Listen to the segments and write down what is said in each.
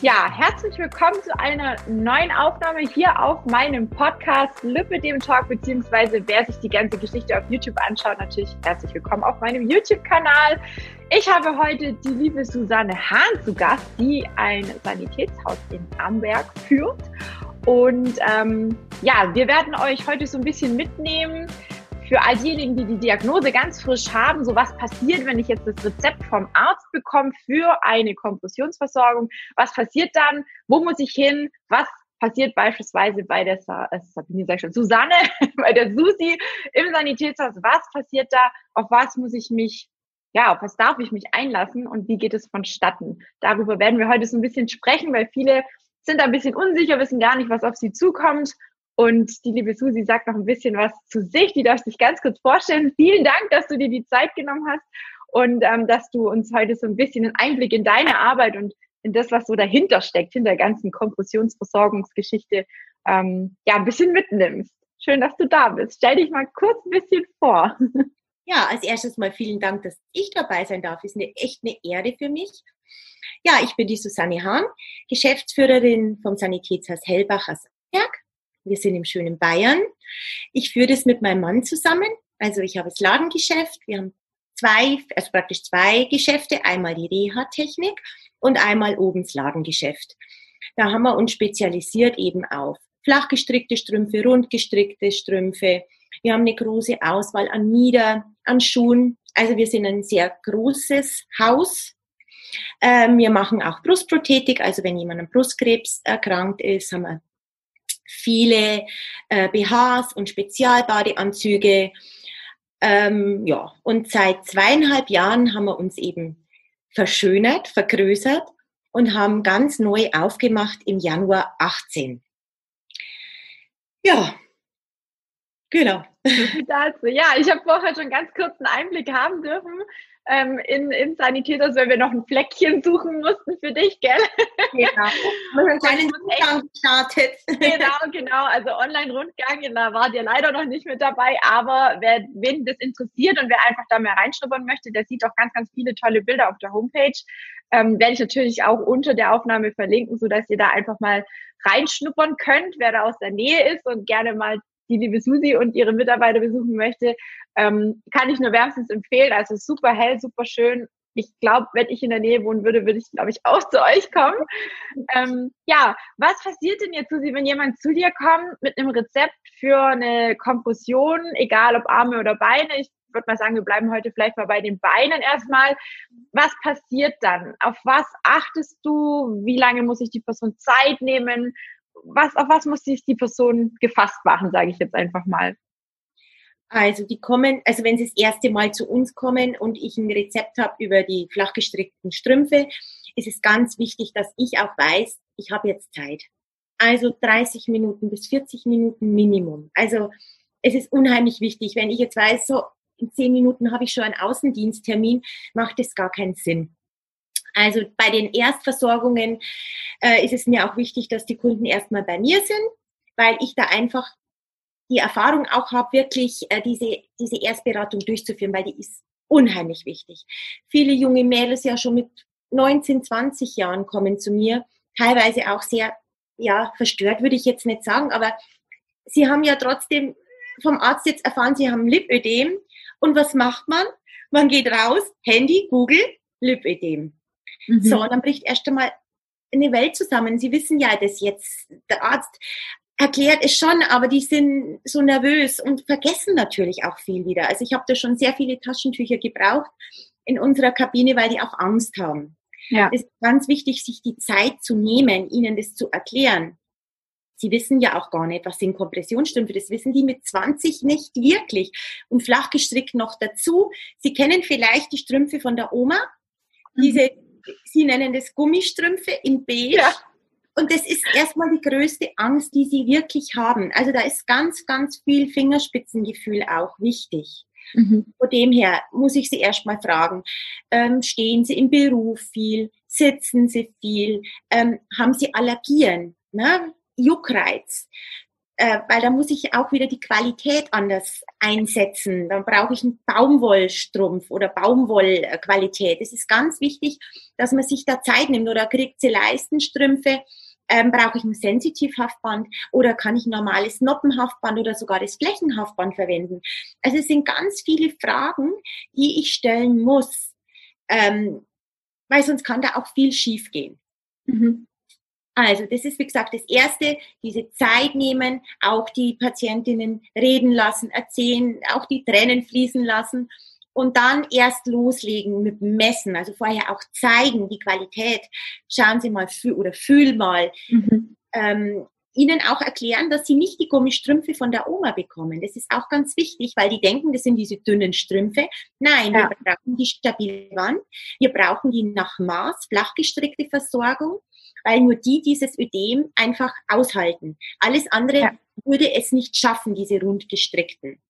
Ja, herzlich willkommen zu einer neuen Aufnahme hier auf meinem Podcast Lippe dem Talk, beziehungsweise wer sich die ganze Geschichte auf YouTube anschaut, natürlich herzlich willkommen auf meinem YouTube-Kanal. Ich habe heute die liebe Susanne Hahn zu Gast, die ein Sanitätshaus in Amberg führt. Und ähm, ja, wir werden euch heute so ein bisschen mitnehmen, für all diejenigen, die die Diagnose ganz frisch haben, so was passiert, wenn ich jetzt das Rezept vom Arzt bekomme für eine Kompressionsversorgung? Was passiert dann? Wo muss ich hin? Was passiert beispielsweise bei der Sa äh, Sabine, sag ich schon, Susanne, bei der Susi im Sanitätshaus? Was passiert da? Auf was muss ich mich ja, auf was darf ich mich einlassen und wie geht es vonstatten? Darüber werden wir heute so ein bisschen sprechen, weil viele sind ein bisschen unsicher, wissen gar nicht, was auf sie zukommt. Und die liebe Susi sagt noch ein bisschen was zu sich. Die darf sich ganz kurz vorstellen. Vielen Dank, dass du dir die Zeit genommen hast und ähm, dass du uns heute so ein bisschen einen Einblick in deine Arbeit und in das, was so dahinter steckt, hinter der ganzen Kompressionsversorgungsgeschichte, ähm, ja, ein bisschen mitnimmst. Schön, dass du da bist. Stell dich mal kurz ein bisschen vor. Ja, als erstes mal vielen Dank, dass ich dabei sein darf. Ist eine, echt eine Ehre für mich. Ja, ich bin die Susanne Hahn, Geschäftsführerin vom Sanitätshaus Hellbach aus Berg. Wir sind im schönen Bayern. Ich führe das mit meinem Mann zusammen. Also ich habe das Ladengeschäft. Wir haben zwei, also praktisch zwei Geschäfte. Einmal die Reha-Technik und einmal oben das Ladengeschäft. Da haben wir uns spezialisiert eben auf flachgestrickte Strümpfe, rundgestrickte Strümpfe. Wir haben eine große Auswahl an Mieder, an Schuhen. Also wir sind ein sehr großes Haus. Ähm, wir machen auch Brustprothetik. Also wenn jemand an Brustkrebs erkrankt ist, haben wir viele äh, BHs und Spezialbadeanzüge. Ähm, ja, und seit zweieinhalb Jahren haben wir uns eben verschönert, vergrößert und haben ganz neu aufgemacht im Januar 18. Ja, genau. Ja, ich habe vorher schon ganz kurz einen Einblick haben dürfen ähm, in, in Sanitäter, weil wir noch ein Fleckchen suchen mussten für dich, gell? Genau. Mit einem Rundgang gestartet. Genau, genau. Also Online-Rundgang, da war dir leider noch nicht mit dabei, aber wer, wen das interessiert und wer einfach da mehr reinschnuppern möchte, der sieht auch ganz, ganz viele tolle Bilder auf der Homepage. Ähm, werde ich natürlich auch unter der Aufnahme verlinken, sodass ihr da einfach mal reinschnuppern könnt, wer da aus der Nähe ist und gerne mal die liebe Susi und ihre Mitarbeiter besuchen möchte, ähm, kann ich nur wärmstens empfehlen. Also super hell, super schön. Ich glaube, wenn ich in der Nähe wohnen würde, würde ich, glaube ich, auch zu euch kommen. Ähm, ja, was passiert denn jetzt, Susi, wenn jemand zu dir kommt mit einem Rezept für eine Kompression, egal ob Arme oder Beine? Ich würde mal sagen, wir bleiben heute vielleicht mal bei den Beinen erstmal. Was passiert dann? Auf was achtest du? Wie lange muss ich die Person Zeit nehmen? Was, auf was muss sich die Person gefasst machen, sage ich jetzt einfach mal? Also die kommen, also wenn sie das erste Mal zu uns kommen und ich ein Rezept habe über die flachgestrickten Strümpfe, ist es ganz wichtig, dass ich auch weiß, ich habe jetzt Zeit. Also 30 Minuten bis 40 Minuten Minimum. Also es ist unheimlich wichtig, wenn ich jetzt weiß, so in 10 Minuten habe ich schon einen Außendiensttermin, macht es gar keinen Sinn. Also bei den Erstversorgungen äh, ist es mir auch wichtig, dass die Kunden erstmal bei mir sind, weil ich da einfach die Erfahrung auch habe, wirklich äh, diese, diese Erstberatung durchzuführen, weil die ist unheimlich wichtig. Viele junge Mädels ja schon mit 19, 20 Jahren kommen zu mir, teilweise auch sehr, ja, verstört würde ich jetzt nicht sagen, aber sie haben ja trotzdem vom Arzt jetzt erfahren, sie haben Lipödem. Und was macht man? Man geht raus, Handy, Google, Lipödem. Mhm. So, und dann bricht erst einmal eine Welt zusammen. Sie wissen ja dass jetzt. Der Arzt erklärt es schon, aber die sind so nervös und vergessen natürlich auch viel wieder. Also ich habe da schon sehr viele Taschentücher gebraucht in unserer Kabine, weil die auch Angst haben. Ja. Es ist ganz wichtig, sich die Zeit zu nehmen, ihnen das zu erklären. Sie wissen ja auch gar nicht, was sind Kompressionsstrümpfe. Das wissen die mit 20 nicht wirklich. Und flach gestrickt noch dazu. Sie kennen vielleicht die Strümpfe von der Oma. Mhm. Diese Sie nennen das Gummistrümpfe in Beige. Ja. Und das ist erstmal die größte Angst, die Sie wirklich haben. Also da ist ganz, ganz viel Fingerspitzengefühl auch wichtig. Mhm. Von dem her muss ich Sie erstmal fragen, ähm, stehen Sie im Beruf viel, sitzen Sie viel, ähm, haben Sie Allergien, ne? Juckreiz. Äh, weil da muss ich auch wieder die Qualität anders einsetzen. Dann brauche ich einen Baumwollstrumpf oder Baumwollqualität. Es ist ganz wichtig, dass man sich da Zeit nimmt oder kriegt sie Leistenstrümpfe. Ähm, brauche ich ein Sensitivhaftband oder kann ich ein normales Noppenhaftband oder sogar das Flächenhaftband verwenden? Also es sind ganz viele Fragen, die ich stellen muss, ähm, weil sonst kann da auch viel schiefgehen. Mhm. Also das ist, wie gesagt, das Erste, diese Zeit nehmen, auch die Patientinnen reden lassen, erzählen, auch die Tränen fließen lassen und dann erst loslegen mit Messen, also vorher auch zeigen die Qualität. Schauen Sie mal oder fühl mal. Mhm. Ähm, ihnen auch erklären, dass sie nicht die Gummistrümpfe von der Oma bekommen. Das ist auch ganz wichtig, weil die denken, das sind diese dünnen Strümpfe. Nein, ja. wir brauchen die stabil Wand. Wir brauchen die nach Maß, flach gestrickte Versorgung weil nur die dieses Ödem einfach aushalten. Alles andere ja. würde es nicht schaffen, diese rundgestrickten.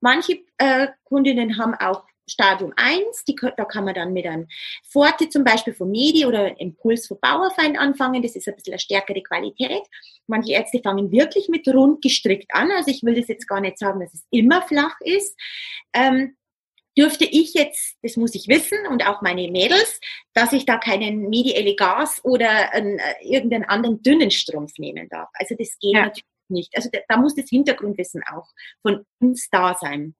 Manche äh, Kundinnen haben auch Stadium 1, die, da kann man dann mit einem Forte zum Beispiel von Medi oder Impuls von Bauerfeind anfangen, das ist ein bisschen eine stärkere Qualität. Manche Ärzte fangen wirklich mit rund gestrickt an, also ich will das jetzt gar nicht sagen, dass es immer flach ist. Ähm, dürfte ich jetzt, das muss ich wissen und auch meine Mädels, dass ich da keinen Medi Elegaz oder einen, äh, irgendeinen anderen dünnen Strumpf nehmen darf. Also das geht ja. natürlich nicht. Also da, da muss das Hintergrundwissen auch von uns da sein.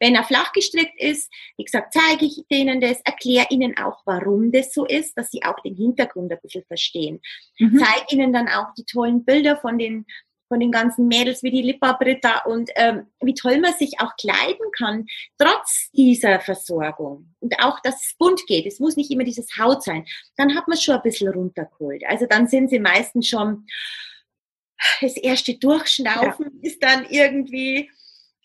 Wenn er flach gestrickt ist, wie gesagt, zeige ich denen das, erkläre ihnen auch, warum das so ist, dass sie auch den Hintergrund ein bisschen verstehen. Mhm. Zeige ihnen dann auch die tollen Bilder von den von den ganzen Mädels wie die Lippa Britta und ähm, wie toll man sich auch kleiden kann, trotz dieser Versorgung. Und auch, dass es bunt geht. Es muss nicht immer dieses Haut sein. Dann hat man schon ein bisschen runtergeholt. Also dann sind sie meistens schon, das erste Durchschnaufen ja. ist dann irgendwie,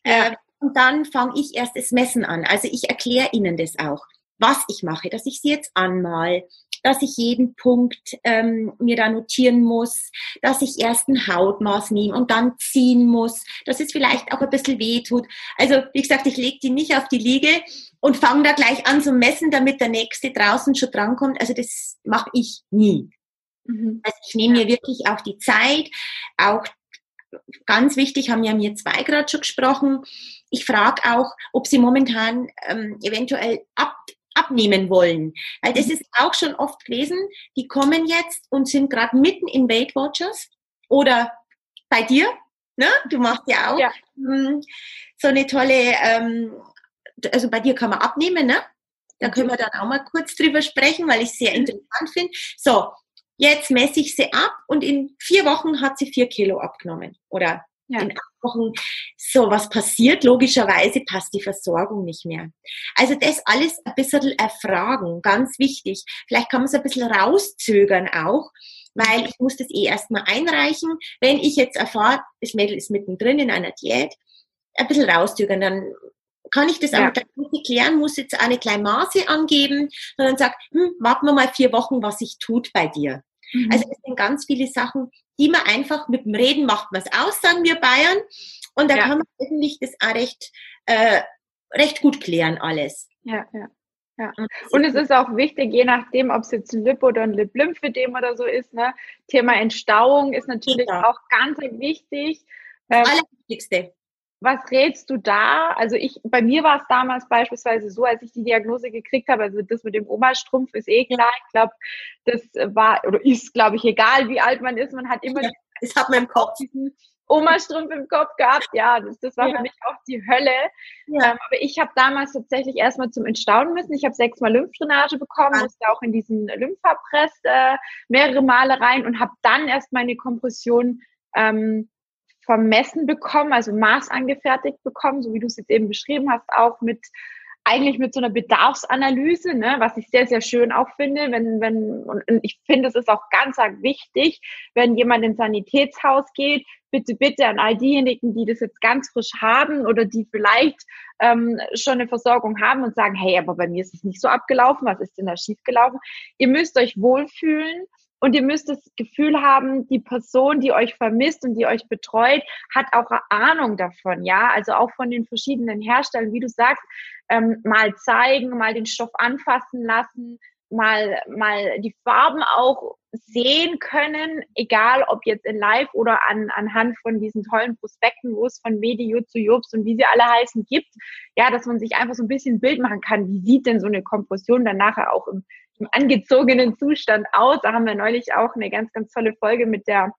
ja. äh, und dann fange ich erst das Messen an. Also ich erkläre ihnen das auch was ich mache, dass ich sie jetzt anmal, dass ich jeden Punkt ähm, mir da notieren muss, dass ich erst ein Hautmaß nehme und dann ziehen muss, dass es vielleicht auch ein bisschen weh tut. Also wie gesagt, ich lege die nicht auf die Liege und fange da gleich an zu messen, damit der Nächste draußen schon drankommt. Also das mache ich nie. Mhm. Also ich nehme mir wirklich auch die Zeit, auch ganz wichtig, haben ja mir zwei gerade schon gesprochen. Ich frage auch, ob sie momentan ähm, eventuell ab, abnehmen wollen. Weil das mhm. ist auch schon oft gewesen, die kommen jetzt und sind gerade mitten in Weight Watchers oder bei dir, ne? Du machst ja auch ja. Hm, so eine tolle, ähm, also bei dir kann man abnehmen, ne? Da können wir dann auch mal kurz drüber sprechen, weil ich es sehr mhm. interessant finde. So, jetzt messe ich sie ab und in vier Wochen hat sie vier Kilo abgenommen oder ja. in acht Wochen. So, was passiert? Logischerweise passt die Versorgung nicht mehr. Also das alles ein bisschen erfragen, ganz wichtig. Vielleicht kann man es ein bisschen rauszögern auch, weil ich muss das eh erstmal einreichen. Wenn ich jetzt erfahre, das Mädel ist mittendrin in einer Diät, ein bisschen rauszögern, dann kann ich das ja. auch nicht klären, muss jetzt eine kleine Maße angeben, sondern sagt, hm, warten wir mal vier Wochen, was sich tut bei dir. Mhm. Also es sind ganz viele Sachen, die man einfach mit dem Reden macht man es aus, sagen wir Bayern. Und da ja. kann man eigentlich das auch recht, äh, recht gut klären alles. Ja, ja. Ja. Und es ist auch wichtig, je nachdem, ob es jetzt ein Lip- oder ein Lip-Lymphedem oder so ist, ne? Thema Entstauung ist natürlich ja. auch ganz wichtig. Das ähm, Allerwichtigste was rätst du da? Also ich, bei mir war es damals beispielsweise so, als ich die Diagnose gekriegt habe, also das mit dem Oma-Strumpf ist eh klar. Ich glaube, das war oder ist, glaube ich, egal, wie alt man ist, man hat immer ja, hat man im Kopf diesen Oma-Strumpf im Kopf gehabt. Ja, das, das war ja. für mich auch die Hölle. Ja. Ähm, aber ich habe damals tatsächlich erstmal zum Entstaunen müssen. Ich habe sechsmal Lymphdrainage bekommen, musste auch in diesen Lymphapress äh, mehrere Male rein und habe dann erst meine Kompression ähm, vermessen bekommen, also Maß angefertigt bekommen, so wie du es jetzt eben beschrieben hast, auch mit eigentlich mit so einer Bedarfsanalyse, ne, was ich sehr, sehr schön auch finde, wenn, wenn, und ich finde, es ist auch ganz, wichtig, wenn jemand ins Sanitätshaus geht, bitte, bitte an all diejenigen, die das jetzt ganz frisch haben oder die vielleicht ähm, schon eine Versorgung haben und sagen, hey, aber bei mir ist es nicht so abgelaufen, was ist denn da schiefgelaufen? Ihr müsst euch wohlfühlen und ihr müsst das Gefühl haben, die Person, die euch vermisst und die euch betreut, hat auch eine Ahnung davon, ja. Also auch von den verschiedenen Herstellern, wie du sagst, ähm, mal zeigen, mal den Stoff anfassen lassen, mal, mal die Farben auch sehen können, egal ob jetzt in Live oder an, anhand von diesen tollen Prospekten, wo es von Medio zu Jobs und wie sie alle heißen gibt, ja, dass man sich einfach so ein bisschen ein Bild machen kann, wie sieht denn so eine Kompression dann nachher auch im, im angezogenen Zustand aus. Da haben wir neulich auch eine ganz, ganz tolle Folge mit der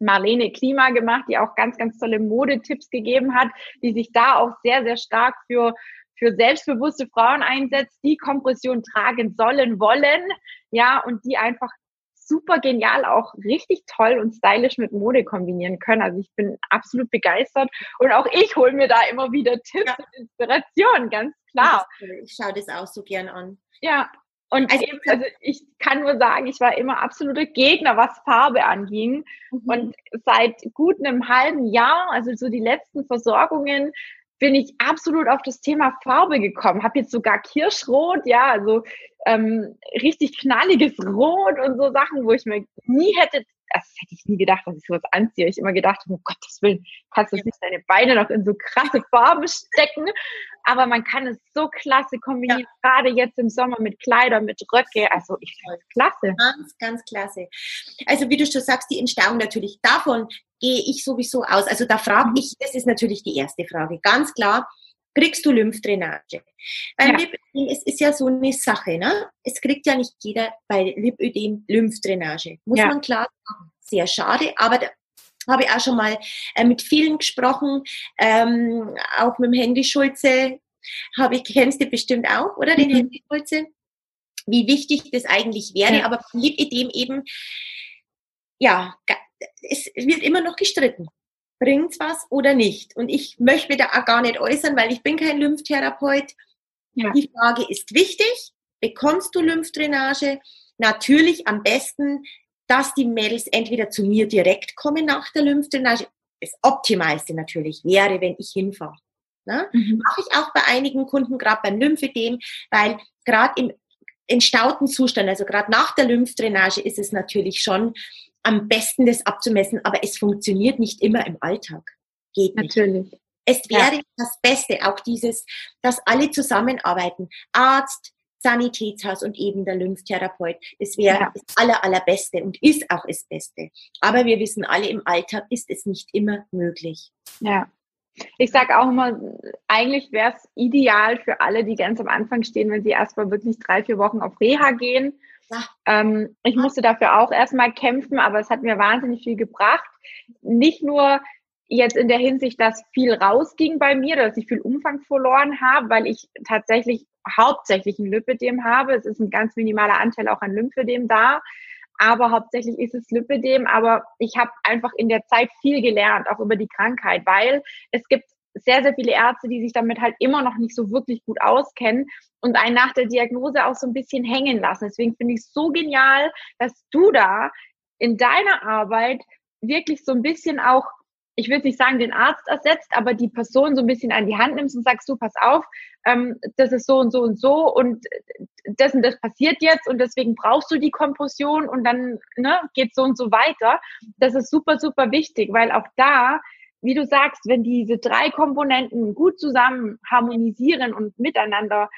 Marlene Klima gemacht, die auch ganz, ganz tolle Modetipps gegeben hat, die sich da auch sehr, sehr stark für für selbstbewusste Frauen einsetzt, die Kompression tragen sollen, wollen, ja, und die einfach super genial auch richtig toll und stylisch mit Mode kombinieren können. Also ich bin absolut begeistert und auch ich hole mir da immer wieder Tipps ja. und Inspirationen, ganz klar. Ich schaue das auch so gern an. Ja, und also, eben, also ich kann nur sagen, ich war immer absoluter Gegner, was Farbe anging. Mhm. Und seit gut einem halben Jahr, also so die letzten Versorgungen, bin ich absolut auf das Thema Farbe gekommen. Habe jetzt sogar Kirschrot, ja, also ähm, richtig knalliges Rot und so Sachen, wo ich mir nie hätte das hätte ich nie gedacht, dass ich sowas anziehe. Ich immer gedacht, um Gottes Willen, kannst du nicht deine Beine noch in so krasse Farben stecken. Aber man kann es so klasse kombinieren, ja. gerade jetzt im Sommer mit Kleidern, mit Röcke. Also ich finde es klasse. Ganz, ganz klasse. Also wie du schon sagst, die Entstauung natürlich, davon gehe ich sowieso aus. Also da frage mhm. ich, das ist natürlich die erste Frage. Ganz klar, kriegst du Lymphdrainage. Beim ja. Lipödem es ist ja so eine Sache, ne? Es kriegt ja nicht jeder bei Lipödem Lymphdrainage. Muss ja. man klar sagen. Sehr schade, aber da habe ich auch schon mal äh, mit vielen gesprochen, ähm, auch mit dem Handy Schulze, habe ich, kennst du bestimmt auch, oder? Den mhm. Handy Schulze. Wie wichtig das eigentlich wäre, ja. aber Lipödem eben, ja, es wird immer noch gestritten bringt's was oder nicht? Und ich möchte da auch gar nicht äußern, weil ich bin kein Lymphtherapeut. Ja. Die Frage ist wichtig. Bekommst du Lymphdrainage? Natürlich am besten, dass die Mädels entweder zu mir direkt kommen nach der Lymphdrainage. Das Optimalste natürlich wäre, wenn ich hinfahre. Ne? Mhm. Mache ich auch bei einigen Kunden, gerade beim Lymphedem, weil gerade im entstauten Zustand, also gerade nach der Lymphdrainage ist es natürlich schon am besten, das abzumessen, aber es funktioniert nicht immer im Alltag. Geht nicht. Natürlich. Es wäre ja. das Beste, auch dieses, dass alle zusammenarbeiten. Arzt, Sanitätshaus und eben der Lymphtherapeut. Das wäre ja. das aller, allerbeste und ist auch das Beste. Aber wir wissen alle, im Alltag ist es nicht immer möglich. Ja. Ich sage auch immer, eigentlich wäre es ideal für alle, die ganz am Anfang stehen, wenn sie erstmal wirklich drei, vier Wochen auf Reha gehen ähm, ich musste dafür auch erstmal kämpfen, aber es hat mir wahnsinnig viel gebracht. Nicht nur jetzt in der Hinsicht, dass viel rausging bei mir, dass ich viel Umfang verloren habe, weil ich tatsächlich hauptsächlich ein Lymphedem habe. Es ist ein ganz minimaler Anteil auch an Lymphedem da, aber hauptsächlich ist es Lymphedem. Aber ich habe einfach in der Zeit viel gelernt, auch über die Krankheit, weil es gibt sehr, sehr viele Ärzte, die sich damit halt immer noch nicht so wirklich gut auskennen und einen nach der Diagnose auch so ein bisschen hängen lassen. Deswegen finde ich es so genial, dass du da in deiner Arbeit wirklich so ein bisschen auch, ich will nicht sagen, den Arzt ersetzt, aber die Person so ein bisschen an die Hand nimmst und sagst, du, pass auf, ähm, das ist so und so und so und das und das passiert jetzt und deswegen brauchst du die Kompression und dann ne, geht so und so weiter. Das ist super, super wichtig, weil auch da wie du sagst, wenn diese drei Komponenten gut zusammen harmonisieren und miteinander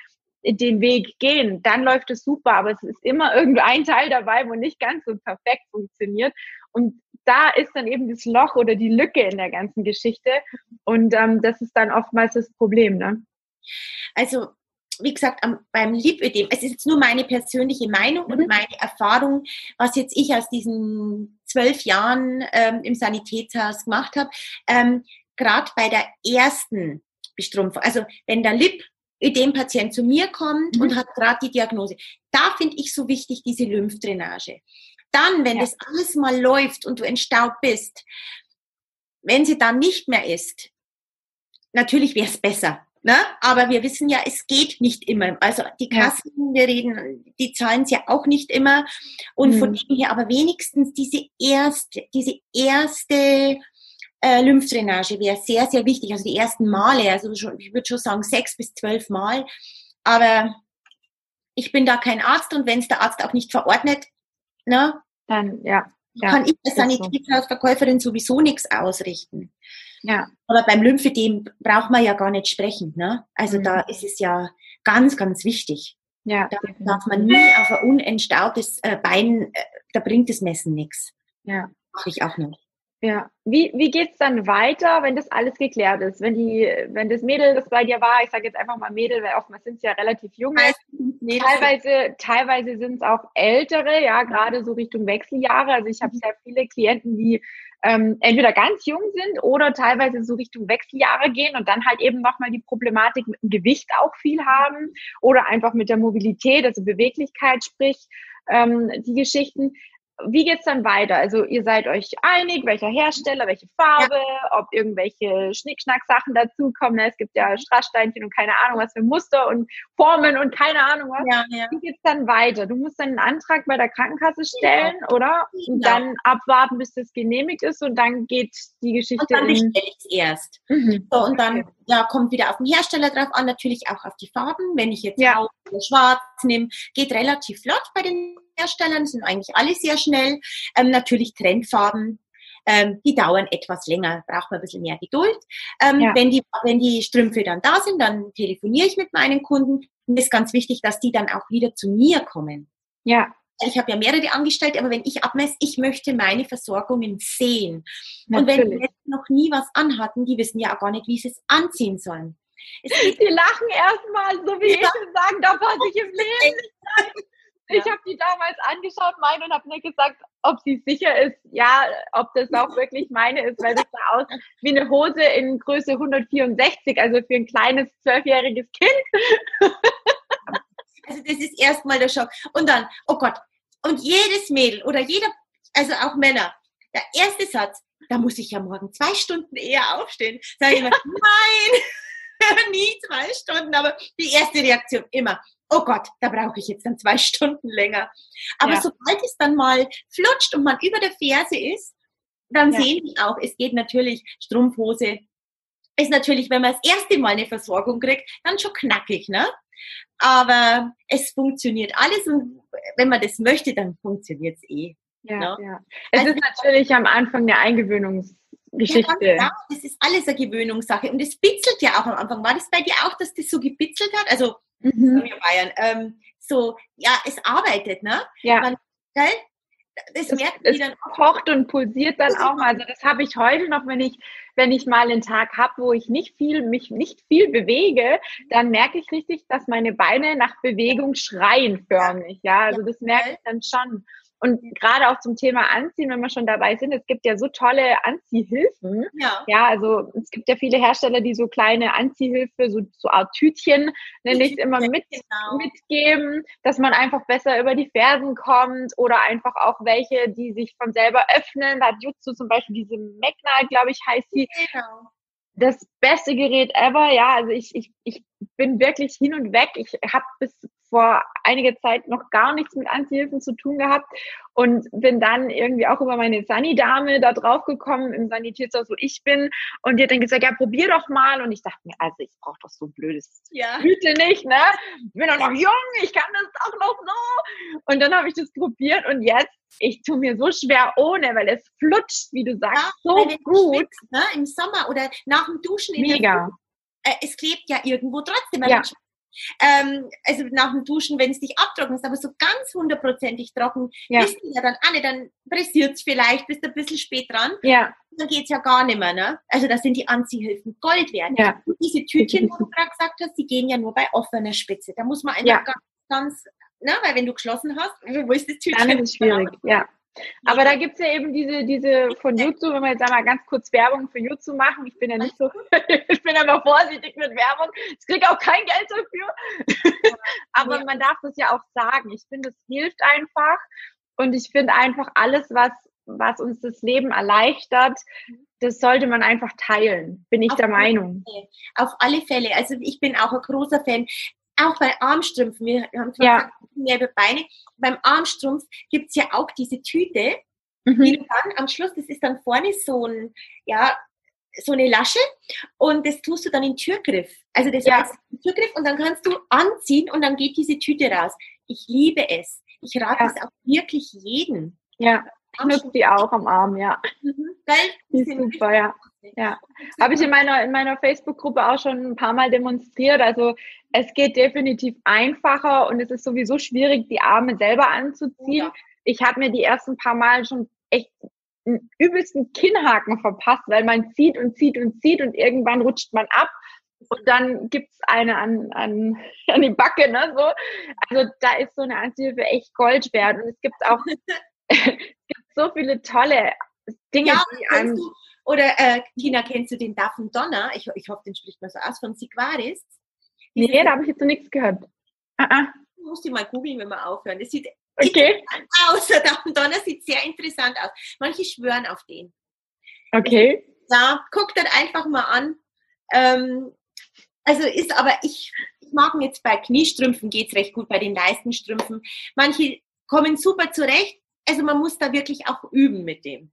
den Weg gehen, dann läuft es super. Aber es ist immer irgendein Teil dabei, wo nicht ganz so perfekt funktioniert. Und da ist dann eben das Loch oder die Lücke in der ganzen Geschichte. Und ähm, das ist dann oftmals das Problem. Ne? Also wie gesagt, am, beim Lipödem, es ist jetzt nur meine persönliche Meinung mhm. und meine Erfahrung, was jetzt ich aus diesen zwölf Jahren ähm, im Sanitätshaus gemacht habe, ähm, gerade bei der ersten Bestrumpfung, also wenn der Lipödem-Patient zu mir kommt mhm. und hat gerade die Diagnose, da finde ich so wichtig diese Lymphdrainage. Dann, wenn ja. das alles mal läuft und du entstaubt bist, wenn sie dann nicht mehr ist, natürlich wäre es besser. Ne? Aber wir wissen ja, es geht nicht immer. Also die Kassen, ja. wir reden, die zahlen es ja auch nicht immer. Und mhm. von dem her aber wenigstens diese erste, diese erste äh, Lymphdrainage wäre sehr, sehr wichtig. Also die ersten Male, also schon, ich würde schon sagen sechs bis zwölf Mal. Aber ich bin da kein Arzt und wenn es der Arzt auch nicht verordnet, ne, dann ja, ja kann ich als Sanitätsverkäuferin sowieso nichts ausrichten. Ja. Aber beim Lymphedem braucht man ja gar nicht sprechen. Ne? Also mhm. da ist es ja ganz, ganz wichtig. Ja, da darf man nie auf ein unentstautes äh, Bein, äh, da bringt das Messen nichts. Ja. Mache ich auch nicht. Ja, wie, wie geht's dann weiter, wenn das alles geklärt ist? Wenn die, wenn das Mädel, das bei dir war, ich sage jetzt einfach mal Mädel, weil oftmals sind es ja relativ junge, teilweise, teilweise sind es auch ältere, ja, gerade so Richtung Wechseljahre. Also ich habe sehr viele Klienten, die ähm, entweder ganz jung sind oder teilweise so Richtung Wechseljahre gehen und dann halt eben nochmal die Problematik mit dem Gewicht auch viel haben oder einfach mit der Mobilität, also Beweglichkeit, sprich ähm, die Geschichten wie geht's dann weiter? Also ihr seid euch einig, welcher Hersteller, welche Farbe, ja. ob irgendwelche Schnickschnack-Sachen dazukommen. Es gibt ja Strasssteinchen und keine Ahnung was für Muster und Formen und keine Ahnung was. Ja, ja. Wie geht's dann weiter? Du musst dann einen Antrag bei der Krankenkasse stellen, oder? Und dann abwarten, bis das genehmigt ist und dann geht die Geschichte. Und dann bestelle ich es erst. Mhm. So, und dann ja, kommt wieder auf den Hersteller drauf an, natürlich auch auf die Farben. Wenn ich jetzt ja. schwarz nehme, geht relativ flott bei den Herstellern, sind eigentlich alle sehr schnell. Ähm, natürlich Trendfarben, ähm, die dauern etwas länger, braucht man ein bisschen mehr Geduld. Ähm, ja. wenn, die, wenn die Strümpfe dann da sind, dann telefoniere ich mit meinen Kunden. Und es ist ganz wichtig, dass die dann auch wieder zu mir kommen. Ja. Ich habe ja mehrere Angestellte, aber wenn ich abmesse, ich möchte meine Versorgungen sehen. Natürlich. Und wenn die jetzt noch nie was anhatten, die wissen ja auch gar nicht, wie sie es anziehen sollen. die lachen erstmal, so wie ja. ich sagen, da passe ich im Leben nicht ich habe die damals angeschaut, meine, und habe mir gesagt, ob sie sicher ist, ja, ob das auch wirklich meine ist, weil das sah aus wie eine Hose in Größe 164, also für ein kleines zwölfjähriges Kind. Also das ist erstmal der Schock. Und dann, oh Gott, und jedes Mädel oder jeder, also auch Männer, der erste Satz, da muss ich ja morgen zwei Stunden eher aufstehen. Sag ich immer, nein, nie zwei Stunden, aber die erste Reaktion immer, oh Gott, da brauche ich jetzt dann zwei Stunden länger. Aber ja. sobald es dann mal flutscht und man über der Ferse ist, dann ja. sehen die auch, es geht natürlich Strumpfhose. Ist natürlich, wenn man das erste Mal eine Versorgung kriegt, dann schon knackig, ne? Aber es funktioniert alles und wenn man das möchte, dann funktioniert es eh. Ja, ne? ja. Es also, ist natürlich am Anfang eine Eingewöhnungsgeschichte. Ja, genau, das ist alles eine Gewöhnungssache. Und es bitzelt ja auch am Anfang. War das bei dir auch, dass das so gebitzelt hat? Also mhm. Bayern. Ähm, so, ja, es arbeitet, ne? Ja. Man, gell? Das es, merkt es dann auch. kocht und pulsiert dann auch mal. Also das habe ich heute noch, wenn ich, wenn ich mal einen Tag habe, wo ich nicht viel, mich nicht viel bewege, dann merke ich richtig, dass meine Beine nach Bewegung schreien förmlich. Ja, also das merke ich dann schon. Und gerade auch zum Thema Anziehen, wenn wir schon dabei sind, es gibt ja so tolle Anziehhilfen. Ja. Ja, also es gibt ja viele Hersteller, die so kleine Anziehhilfe, so, so Art Tütchen, nenne ich es immer, mit, genau. mitgeben, dass man einfach besser über die Fersen kommt oder einfach auch welche, die sich von selber öffnen. Da hat Jutsu zum Beispiel diese Magna, glaube ich, heißt sie. Genau das beste Gerät ever. Ja, also ich, ich, ich bin wirklich hin und weg. Ich habe bis vor einiger Zeit noch gar nichts mit Anziehhilfen zu tun gehabt und bin dann irgendwie auch über meine Sani-Dame da drauf gekommen im Sanitätshaus, wo ich bin. Und die hat dann gesagt, ja, probier doch mal. Und ich dachte mir, also ich brauche doch so ein blödes ja. Hüte nicht, ne? Ich bin doch noch jung, ich kann das auch noch so. Und dann habe ich das probiert und jetzt, ich tue mir so schwer ohne, weil es flutscht, wie du sagst, ja, so gut. Schwitzt, ne? Im Sommer oder nach dem Duschen. Mega. Äh, es klebt ja irgendwo trotzdem. Ja. Ähm, also nach dem Duschen, wenn es dich abtrocknet, aber so ganz hundertprozentig trocken ja. bist du ja dann alle, dann pressiert es vielleicht, bist ein bisschen spät dran. Ja. Dann geht es ja gar nicht mehr. Ne? Also da sind die Anziehhilfen Gold wert. Ja. Und diese Tütchen, wo du gerade gesagt hast, die gehen ja nur bei offener Spitze. Da muss man einfach ja. ganz, ganz, ne? weil wenn du geschlossen hast, wo ist das Tütchen? Dann ist schwierig, ja. Aber da gibt es ja eben diese, diese von Jutsu, wenn wir jetzt einmal ganz kurz Werbung für Jutsu machen. Ich bin ja nicht so, ich bin ja immer vorsichtig mit Werbung. Ich kriege auch kein Geld dafür. Aber man darf das ja auch sagen. Ich finde, es hilft einfach. Und ich finde einfach alles, was, was uns das Leben erleichtert, das sollte man einfach teilen, bin ich Auf der Meinung. Auf alle Fälle. Also ich bin auch ein großer Fan auch bei Armstrümpfen, wir haben zwar ja. mehr über Beine, beim Armstrumpf gibt es ja auch diese Tüte, mhm. die dann am Schluss, das ist dann vorne so ein, ja, so eine Lasche und das tust du dann in Türgriff. Also das ja. heißt Türgriff und dann kannst du anziehen und dann geht diese Tüte raus. Ich liebe es. Ich rate ja. es auch wirklich jeden. Ja, ich nutze die auch am Arm, ja. Mhm. Geil. Die, sind super, ja. Ja, habe ich in meiner, in meiner Facebook-Gruppe auch schon ein paar Mal demonstriert. Also es geht definitiv einfacher und es ist sowieso schwierig, die Arme selber anzuziehen. Ja. Ich habe mir die ersten paar Mal schon echt einen übelsten Kinnhaken verpasst, weil man zieht und zieht und zieht und irgendwann rutscht man ab und dann gibt's eine an, an, an die Backe, ne? So. Also da ist so eine Anziehhilfe echt Gold wert. Und es gibt auch es gibt so viele tolle Dinge, ja, die einem. Oder äh, Tina, kennst du den Daffen Donner? Ich, ich hoffe, den spricht man so aus, von Sigvaris. Nee, da habe ich jetzt noch nichts gehört. Ah, ah. Du musst die mal googeln, wenn wir aufhören. Das sieht okay. aus. Der Daffen Donner sieht sehr interessant aus. Manche schwören auf den. Okay. Ja, guck das einfach mal an. Ähm, also ist aber, ich, ich mag ihn jetzt bei Kniestrümpfen geht es recht gut, bei den Leistenstrümpfen. Manche kommen super zurecht. Also man muss da wirklich auch üben mit dem.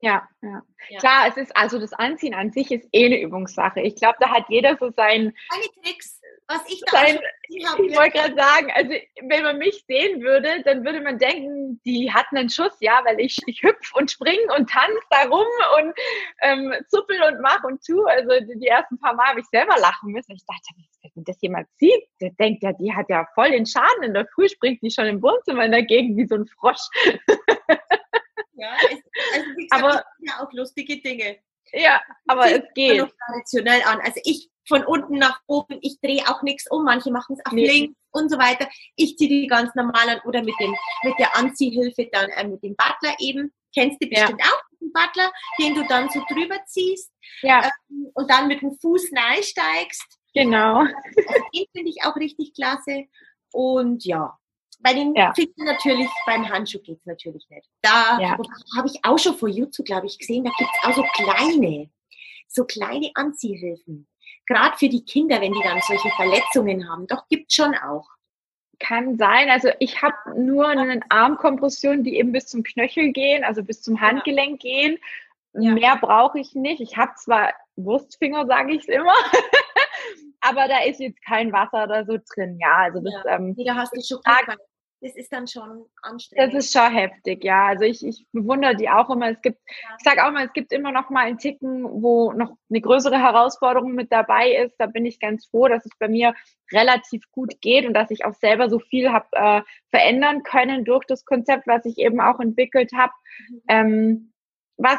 Ja, ja, ja. Klar, es ist also das Anziehen an sich ist eh eine Übungssache. Ich glaube, da hat jeder so sein. Meine Tricks, was ich da sein, Ich wollte gerade sagen, also wenn man mich sehen würde, dann würde man denken, die hat einen Schuss, ja, weil ich, ich hüpf und spring und tanze da rum und ähm, zuppel und mach und tu. Also die, die ersten paar Mal habe ich selber lachen müssen. Ich dachte, wenn das jemand sieht, der denkt ja, die hat ja voll den Schaden. In der Früh springt die schon im Wohnzimmer in der Gegend wie so ein Frosch. Ja, es, also wie gesagt, aber, ja auch lustige Dinge. Ja, aber es geht. Traditionell an. Also ich von unten nach oben, ich drehe auch nichts um, manche machen es auf nee. links und so weiter. Ich ziehe die ganz normal an oder mit dem mit der Anziehhilfe dann äh, mit dem Butler eben. Kennst du bestimmt ja. auch den Butler, den du dann so drüber ziehst ja. ähm, und dann mit dem Fuß steigst. Genau. Also den finde ich auch richtig klasse. Und ja, bei den ja. Fingern natürlich, beim Handschuh geht es natürlich nicht. Da ja. habe ich auch schon vor YouTube, glaube ich, gesehen, da gibt es auch so kleine, so kleine Anziehhilfen. Gerade für die Kinder, wenn die dann solche Verletzungen haben. Doch, gibt schon auch. Kann sein. Also ich habe nur eine Armkompression, die eben bis zum Knöchel gehen, also bis zum Handgelenk gehen. Ja. Mehr brauche ich nicht. Ich habe zwar Wurstfinger, sage ich es immer, aber da ist jetzt kein Wasser oder so drin. Ja, also das. Ja. Ähm, da hast du schon das ist dann schon anstrengend. Das ist schon heftig, ja. Also ich, ich bewundere die auch immer. Es gibt, ja. ich sage auch mal, es gibt immer noch mal einen Ticken, wo noch eine größere Herausforderung mit dabei ist. Da bin ich ganz froh, dass es bei mir relativ gut geht und dass ich auch selber so viel habe äh, verändern können durch das Konzept, was ich eben auch entwickelt habe. Mhm. Ähm, was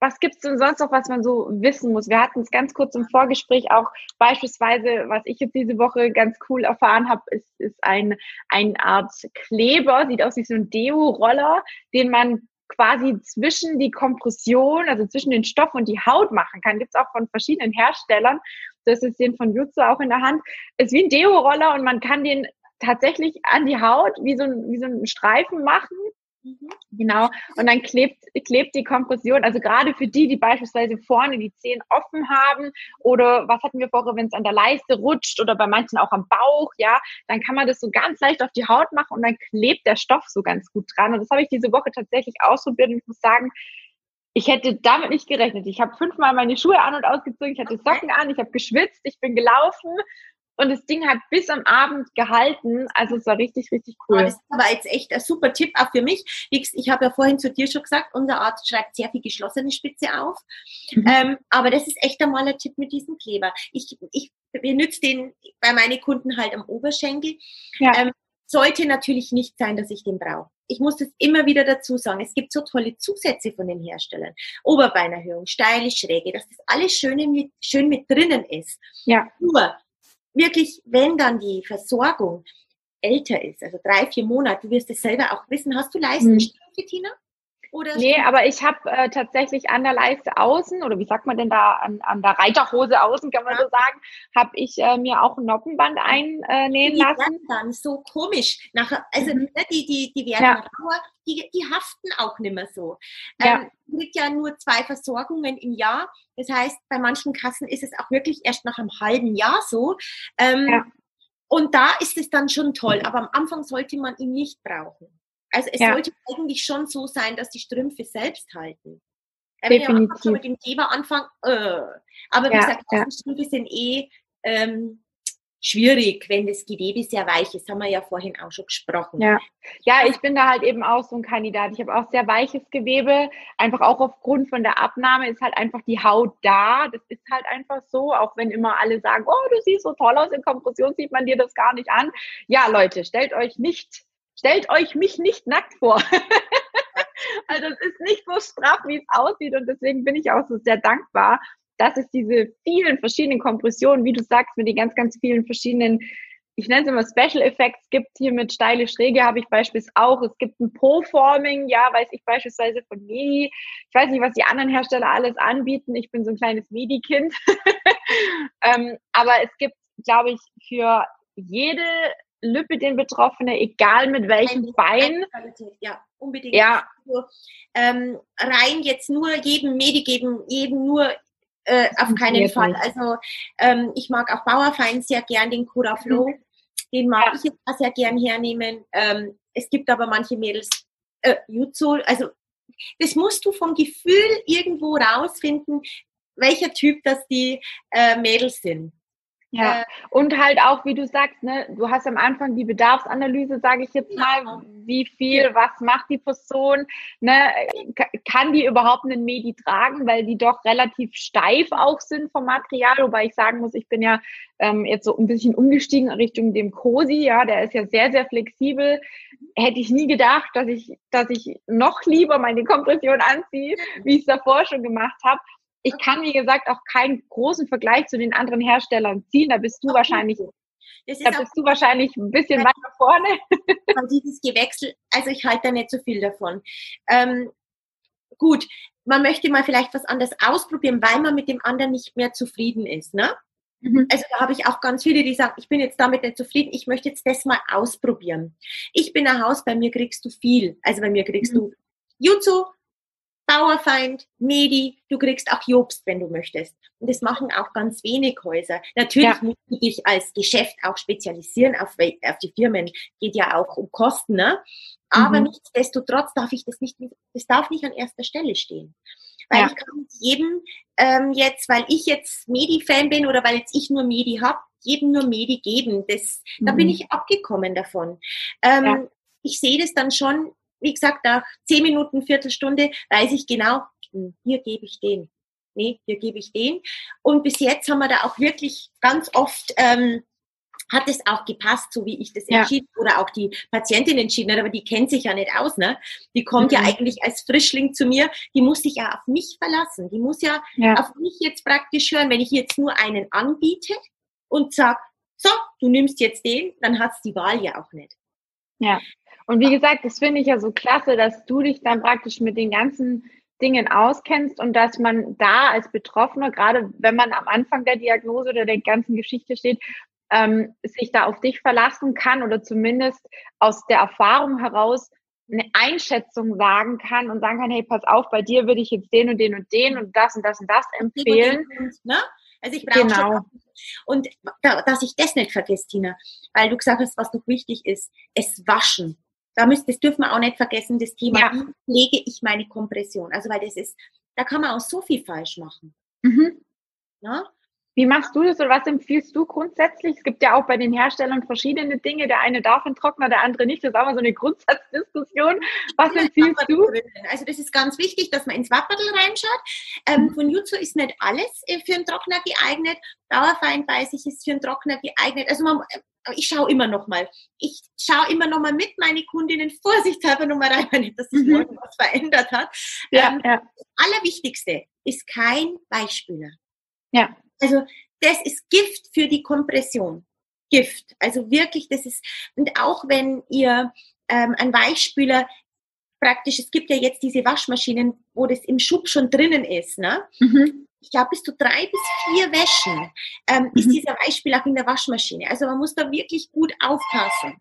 was gibt's denn sonst noch, was man so wissen muss? Wir hatten es ganz kurz im Vorgespräch auch beispielsweise, was ich jetzt diese Woche ganz cool erfahren habe, ist, ist ein, eine Art Kleber, sieht aus wie so ein Deo-Roller, den man quasi zwischen die Kompression, also zwischen den Stoff und die Haut machen kann. Gibt's auch von verschiedenen Herstellern. Das ist den von Jutsu auch in der Hand. Ist wie ein Deo-Roller und man kann den tatsächlich an die Haut wie so, ein, wie so einen Streifen machen. Genau. Und dann klebt, klebt die Kompression, also gerade für die, die beispielsweise vorne die Zehen offen haben oder was hatten wir vorher, wenn es an der Leiste rutscht oder bei manchen auch am Bauch, ja, dann kann man das so ganz leicht auf die Haut machen und dann klebt der Stoff so ganz gut dran. Und das habe ich diese Woche tatsächlich ausprobiert und ich muss sagen, ich hätte damit nicht gerechnet. Ich habe fünfmal meine Schuhe an und ausgezogen, ich hatte Socken an, ich habe geschwitzt, ich bin gelaufen und das Ding hat bis am Abend gehalten. Also es war richtig, richtig cool. Ja, das ist aber jetzt echt ein super Tipp auch für mich. Ich habe ja vorhin zu dir schon gesagt, unser Arzt schreibt sehr viel geschlossene Spitze auf. Mhm. Ähm, aber das ist echt einmal ein Tipp mit diesem Kleber. Ich, ich benutze den bei meinen Kunden halt am Oberschenkel. Ja. Ähm, sollte natürlich nicht sein, dass ich den brauche. Ich muss das immer wieder dazu sagen. Es gibt so tolle Zusätze von den Herstellern. Oberbeinerhöhung, steile Schräge, dass das alles schön mit, schön mit drinnen ist. Ja. Nur, wirklich, wenn dann die Versorgung älter ist, also drei, vier Monate, du wirst es selber auch wissen, hast du Leistenstreife, hm. Tina? Oder nee, aber ich habe äh, tatsächlich an der Leiste außen, oder wie sagt man denn da, an, an der Reiterhose außen, kann man ja. so sagen, habe ich äh, mir auch ein Noppenband einnähen die lassen. dann so komisch. Nachher, also mhm. Ne, die, die, die werden ja. rauer, die, die haften auch nicht mehr so. Ja. Ähm, kriegt ja nur zwei Versorgungen im Jahr. Das heißt, bei manchen Kassen ist es auch wirklich erst nach einem halben Jahr so. Ähm, ja. Und da ist es dann schon toll, aber am Anfang sollte man ihn nicht brauchen. Also es ja. sollte eigentlich schon so sein, dass die Strümpfe selbst halten. Wenn ihr schon mit dem Thema anfangt, äh. aber wie ja, gesagt, ja. Strümpfe sind eh, ähm, schwierig, wenn das Gewebe sehr weich ist. Haben wir ja vorhin auch schon gesprochen. Ja, ja ich bin da halt eben auch so ein Kandidat. Ich habe auch sehr weiches Gewebe. Einfach auch aufgrund von der Abnahme ist halt einfach die Haut da. Das ist halt einfach so. Auch wenn immer alle sagen, oh, du siehst so toll aus, in Kompression sieht man dir das gar nicht an. Ja, Leute, stellt euch nicht, stellt euch mich nicht nackt vor. also es ist nicht so straff, wie es aussieht. Und deswegen bin ich auch so sehr dankbar, dass es diese vielen verschiedenen Kompressionen, wie du sagst, mit den ganz, ganz vielen verschiedenen, ich nenne es immer Special Effects gibt. Hier mit steile Schräge habe ich beispielsweise auch. Es gibt ein Po-Forming, ja, weiß ich beispielsweise von Medi. Ich weiß nicht, was die anderen Hersteller alles anbieten. Ich bin so ein kleines Medi-Kind. ähm, aber es gibt, glaube ich, für jede Lippe den Betroffene, egal mit welchem Bein. Ja, unbedingt. Ja. Also, ähm, rein jetzt nur jedem Medi geben, jedem nur äh, auf keinen Fall. Also ähm, ich mag auch Bauerfein sehr gern, den Cura Flow. Mhm. Den mag ja. ich jetzt auch sehr gern hernehmen. Ähm, es gibt aber manche Mädels, äh, Jutsu, also das musst du vom Gefühl irgendwo rausfinden, welcher Typ das die äh, Mädels sind. Ja, äh, und halt auch, wie du sagst, ne, du hast am Anfang die Bedarfsanalyse, sage ich jetzt mal, wie viel, was macht die Person, ne, kann die überhaupt einen Medi tragen, weil die doch relativ steif auch sind vom Material, wobei ich sagen muss, ich bin ja ähm, jetzt so ein bisschen umgestiegen Richtung dem Cosi, ja, der ist ja sehr, sehr flexibel. Hätte ich nie gedacht, dass ich, dass ich noch lieber meine Kompression anziehe, wie ich es davor schon gemacht habe ich kann, wie gesagt, auch keinen großen Vergleich zu den anderen Herstellern ziehen. Da bist du wahrscheinlich, da bist du wahrscheinlich ein bisschen weiter vorne. Von dieses Gewechsel, also ich halte da nicht so viel davon. Ähm, gut, man möchte mal vielleicht was anderes ausprobieren, weil man mit dem anderen nicht mehr zufrieden ist, ne? Mhm. Also da habe ich auch ganz viele, die sagen, ich bin jetzt damit nicht zufrieden, ich möchte jetzt das mal ausprobieren. Ich bin ein Haus, bei mir kriegst du viel. Also bei mir kriegst mhm. du Jutsu, Bauerfeind, Medi, du kriegst auch Jobst, wenn du möchtest. Und das machen auch ganz wenig Häuser. Natürlich ja. musst du dich als Geschäft auch spezialisieren auf, auf die Firmen. Geht ja auch um Kosten, ne? Aber mhm. nichtsdestotrotz darf ich das nicht, das darf nicht an erster Stelle stehen. Weil ja. ich kann jedem ähm, jetzt, weil ich jetzt Medi-Fan bin oder weil jetzt ich nur Medi hab, jedem nur Medi geben. Das, mhm. Da bin mhm. ich abgekommen davon. Ähm, ja. Ich sehe das dann schon wie gesagt, nach zehn Minuten, Viertelstunde weiß ich genau, hm, hier gebe ich den. Nee, hier gebe ich den. Und bis jetzt haben wir da auch wirklich ganz oft, ähm, hat es auch gepasst, so wie ich das ja. entschieden oder auch die Patientin entschieden hat, aber die kennt sich ja nicht aus, ne? Die kommt mhm. ja eigentlich als Frischling zu mir, die muss sich ja auf mich verlassen. Die muss ja, ja, auf mich jetzt praktisch hören, wenn ich jetzt nur einen anbiete und sag, so, du nimmst jetzt den, dann hat's die Wahl ja auch nicht. Ja. Und wie gesagt, das finde ich ja so klasse, dass du dich dann praktisch mit den ganzen Dingen auskennst und dass man da als Betroffener, gerade wenn man am Anfang der Diagnose oder der ganzen Geschichte steht, ähm, sich da auf dich verlassen kann oder zumindest aus der Erfahrung heraus eine Einschätzung sagen kann und sagen kann, hey, pass auf, bei dir würde ich jetzt den und den und den und das und das und das empfehlen. Ne? Also ich brauche genau. Und da, dass ich das nicht vergesse, Tina, weil du gesagt hast, was noch wichtig ist, es waschen da müsst, das dürfen wir auch nicht vergessen, das Thema, ja. wie lege ich meine Kompression? Also, weil das ist, da kann man auch so viel falsch machen. Mhm. Ja? Wie machst du das oder was empfiehlst du grundsätzlich? Es gibt ja auch bei den Herstellern verschiedene Dinge. Der eine darf einen Trockner, der andere nicht. Das ist auch mal so eine Grundsatzdiskussion. Was ja, empfiehlst du? Also das ist ganz wichtig, dass man ins Wapperl reinschaut. Ähm, mhm. von Jutsu ist nicht alles äh, für einen Trockner geeignet. Dauerfeind weiß ich, ist für einen Trockner geeignet. Also man, ich schaue immer noch mal. Ich schaue immer noch mal mit meine Kundinnen vorsichtshalber noch mal rein, wenn nicht, dass sich mhm. was verändert hat. Ja, ähm, ja. Das Allerwichtigste ist kein Weichspüler. Ja. Also das ist Gift für die Kompression. Gift. Also wirklich, das ist, und auch wenn ihr ähm, ein Weichspüler praktisch, es gibt ja jetzt diese Waschmaschinen, wo das im Schub schon drinnen ist, ne? Mhm ich glaube, bis zu drei bis vier Wäschen ähm, mhm. ist dieser Weichspiel auch in der Waschmaschine. Also man muss da wirklich gut aufpassen.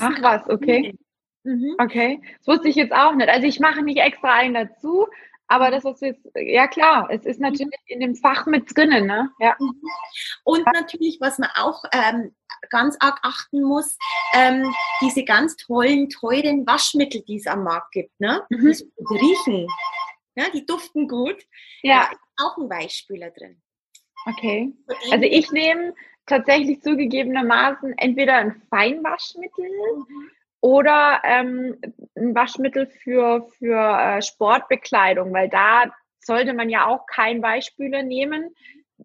Ach was, okay. Mhm. Okay, das wusste ich jetzt auch nicht. Also ich mache nicht extra einen dazu, aber das ist jetzt, ja klar, es ist natürlich mhm. in dem Fach mit drinnen, ne? Ja. Mhm. Und natürlich, was man auch ähm, ganz arg achten muss, ähm, diese ganz tollen, teuren Waschmittel, die es am Markt gibt, ne? Mhm. Die so riechen. Ja, die duften gut. Ja. Da ist auch ein Weichspüler drin. Okay. Also ich nehme tatsächlich zugegebenermaßen entweder ein Feinwaschmittel mhm. Oder ähm, ein Waschmittel für, für äh, Sportbekleidung, weil da sollte man ja auch kein Weichspüler nehmen.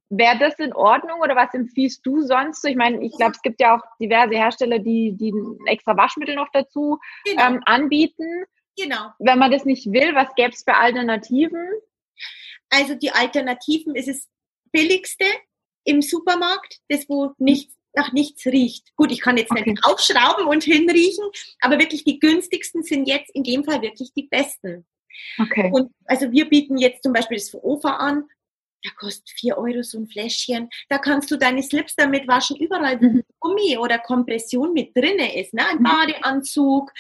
Wäre das in Ordnung oder was empfiehlst du sonst? Ich meine, ich glaube, es gibt ja auch diverse Hersteller, die, die ein extra Waschmittel noch dazu genau. ähm, anbieten. Genau. Wenn man das nicht will, was gäbe es für Alternativen? Also die Alternativen ist es billigste im Supermarkt, das wo nichts nach nichts riecht. Gut, ich kann jetzt okay. nicht aufschrauben und hinriechen, aber wirklich die günstigsten sind jetzt in dem Fall wirklich die besten. Okay. Und also wir bieten jetzt zum Beispiel das OFA an. Da kostet vier Euro so ein Fläschchen. Da kannst du deine Slips damit waschen, überall wo mhm. Gummi oder Kompression mit drinne ist. Ne? Ein mhm. Badeanzug,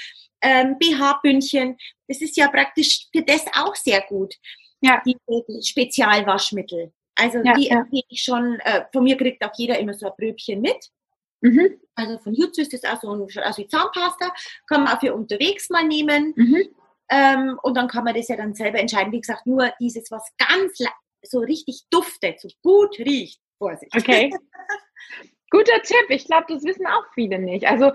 ähm, BH-Bündchen. Das ist ja praktisch für das auch sehr gut. Ja. Die, die Spezialwaschmittel. Also ja, die ja. empfehle ich schon. Äh, von mir kriegt auch jeder immer so ein Bröbchen mit. Mhm. Also von Jutsu ist das auch so ein, also Zahnpasta. Kann man auch für unterwegs mal nehmen. Mhm. Ähm, und dann kann man das ja dann selber entscheiden. Wie gesagt, nur dieses, was ganz so richtig duftet, so gut riecht. Vorsicht. Okay. Guter Tipp. Ich glaube, das wissen auch viele nicht. Also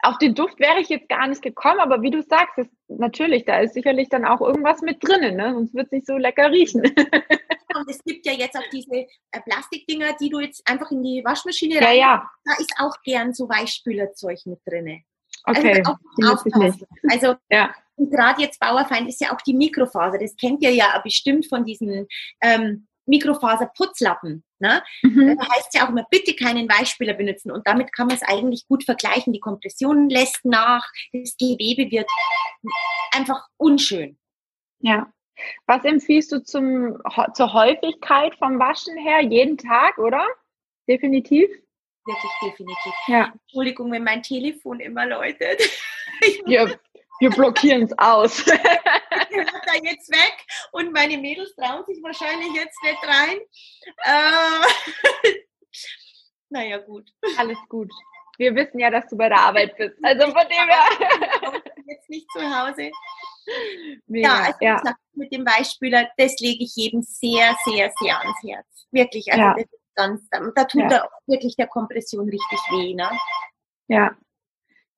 auf den Duft wäre ich jetzt gar nicht gekommen, aber wie du sagst, ist, natürlich, da ist sicherlich dann auch irgendwas mit drinnen, ne? sonst wird es nicht so lecker riechen. Und es gibt ja jetzt auch diese äh, Plastikdinger, die du jetzt einfach in die Waschmaschine ja, rein. Ja. Da ist auch gern so Weichspülerzeug mit drinne. Okay, also, nicht. also ja. gerade jetzt Bauerfeind ist ja auch die Mikrofaser. Das kennt ihr ja bestimmt von diesen ähm, Mikrofaserputzlappen. Ne? Mhm. Da heißt ja auch immer, bitte keinen Weichspüler benutzen. Und damit kann man es eigentlich gut vergleichen. Die Kompression lässt nach, das Gewebe wird einfach unschön. Ja. Was empfiehlst du zum, zur Häufigkeit vom Waschen her? Jeden Tag, oder? Definitiv? Wirklich definitiv. Ja. Entschuldigung, wenn mein Telefon immer läutet. Wir, wir blockieren es aus. da jetzt weg und meine Mädels trauen sich wahrscheinlich jetzt nicht rein. Äh, naja, gut. Alles gut. Wir wissen ja, dass du bei der Arbeit bist. Also von dem her. Jetzt nicht zu Hause. Mega, ja, also ja. Gesagt, mit dem Weichspüler, das lege ich jedem sehr, sehr, sehr ans Herz. Wirklich. Also ja. ganz, da tut ja. wirklich der Kompression richtig weh. Ne? Ja,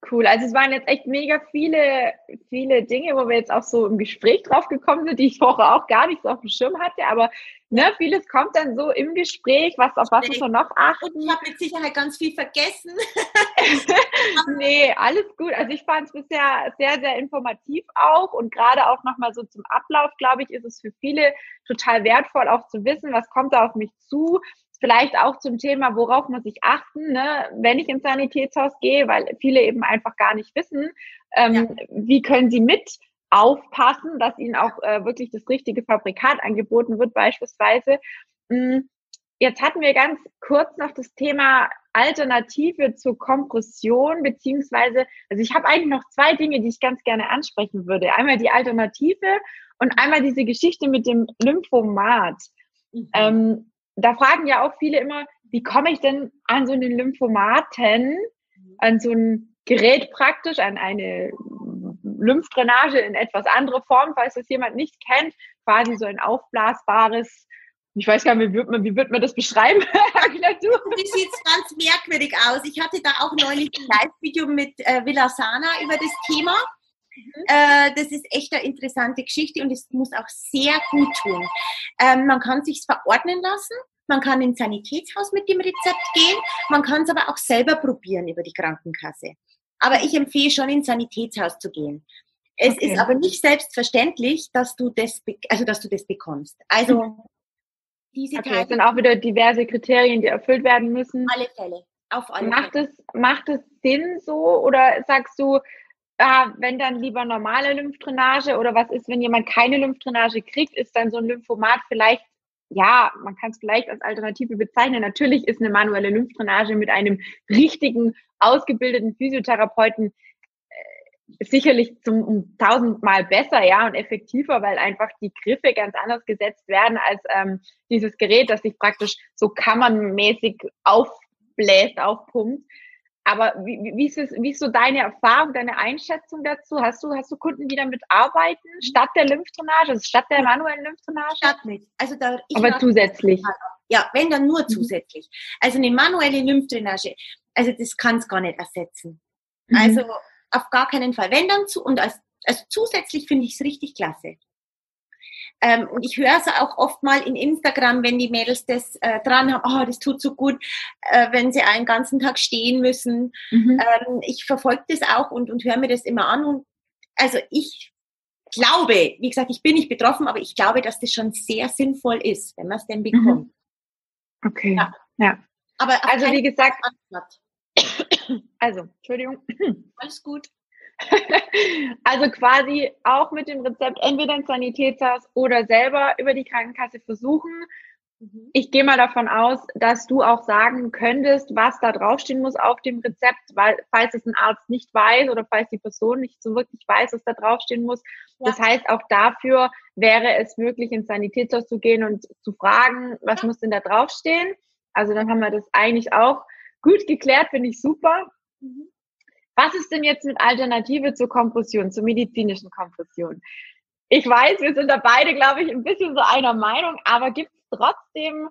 Cool. Also es waren jetzt echt mega viele, viele Dinge, wo wir jetzt auch so im Gespräch drauf gekommen sind, die ich vorher auch gar nicht so auf dem Schirm hatte. Aber ne, vieles kommt dann so im Gespräch, was auf was muss man noch achten. Und ich habe mit Sicherheit ganz viel vergessen. nee, alles gut. Also ich fand es bisher sehr, sehr informativ auch und gerade auch nochmal so zum Ablauf, glaube ich, ist es für viele total wertvoll, auch zu wissen, was kommt da auf mich zu, Vielleicht auch zum Thema, worauf muss ich achten, ne, wenn ich ins Sanitätshaus gehe, weil viele eben einfach gar nicht wissen, ähm, ja. wie können sie mit aufpassen, dass ihnen auch äh, wirklich das richtige Fabrikat angeboten wird beispielsweise. Hm, jetzt hatten wir ganz kurz noch das Thema Alternative zur Kompression, beziehungsweise, also ich habe eigentlich noch zwei Dinge, die ich ganz gerne ansprechen würde. Einmal die Alternative und einmal diese Geschichte mit dem Lymphomat. Mhm. Ähm, da fragen ja auch viele immer, wie komme ich denn an so einen Lymphomaten, an so ein Gerät praktisch, an eine Lymphdrainage in etwas andere Form, falls das jemand nicht kennt, quasi so ein aufblasbares ich weiß gar nicht, wie wird man, wie wird man das beschreiben? das sieht ganz merkwürdig aus. Ich hatte da auch neulich ein Live-Video mit äh, Villasana über das Thema. Mhm. Äh, das ist echt eine interessante Geschichte und es muss auch sehr gut tun. Ähm, man kann sich verordnen lassen. Man kann ins Sanitätshaus mit dem Rezept gehen. Man kann es aber auch selber probieren über die Krankenkasse. Aber ich empfehle schon ins Sanitätshaus zu gehen. Es okay. ist aber nicht selbstverständlich, dass du das, also dass du das bekommst. Also mhm. diese okay, Teile, es sind auch wieder diverse Kriterien, die erfüllt werden müssen. Auf alle Fälle. Auf alle macht Fälle. Es, macht es Sinn so oder sagst du, ah, wenn dann lieber normale Lymphdrainage oder was ist, wenn jemand keine Lymphdrainage kriegt, ist dann so ein Lymphomat vielleicht, ja, man kann es vielleicht als Alternative bezeichnen. Natürlich ist eine manuelle Lymphdrainage mit einem richtigen, ausgebildeten Physiotherapeuten äh, sicherlich zum um tausendmal besser, ja, und effektiver, weil einfach die Griffe ganz anders gesetzt werden als ähm, dieses Gerät, das sich praktisch so kammernmäßig aufbläst, aufpumpt. Aber wie, wie, ist es, wie ist so deine Erfahrung, deine Einschätzung dazu? Hast du, hast du Kunden, die damit arbeiten, statt der Lymphdrainage, also statt der manuellen Lymphdrainage? Statt nicht. Also da, Aber zusätzlich. Ja, wenn dann nur mhm. zusätzlich. Also eine manuelle Lymphdrainage, also das kann es gar nicht ersetzen. Mhm. Also auf gar keinen Fall. Wenn dann zu, und als, also zusätzlich finde ich es richtig klasse. Ähm, und ich höre es auch oft mal in Instagram, wenn die Mädels das äh, dran haben, oh, das tut so gut, äh, wenn sie einen ganzen Tag stehen müssen. Mhm. Ähm, ich verfolge das auch und, und höre mir das immer an. Und also ich glaube, wie gesagt, ich bin nicht betroffen, aber ich glaube, dass das schon sehr sinnvoll ist, wenn man es denn mhm. bekommt. Mhm. Okay. Ja. ja. Aber also wie gesagt, also Entschuldigung. Alles gut. also quasi auch mit dem Rezept entweder ins Sanitätshaus oder selber über die Krankenkasse versuchen. Mhm. Ich gehe mal davon aus, dass du auch sagen könntest, was da draufstehen muss auf dem Rezept, weil falls es ein Arzt nicht weiß oder falls die Person nicht so wirklich weiß, was da draufstehen muss. Ja. Das heißt, auch dafür wäre es möglich, ins Sanitätshaus zu gehen und zu fragen, was ja. muss denn da draufstehen? Also dann haben wir das eigentlich auch gut geklärt, finde ich super. Mhm. Was ist denn jetzt mit Alternative zur Kompression, zur medizinischen Kompression? Ich weiß, wir sind da beide, glaube ich, ein bisschen so einer Meinung, aber gibt es trotzdem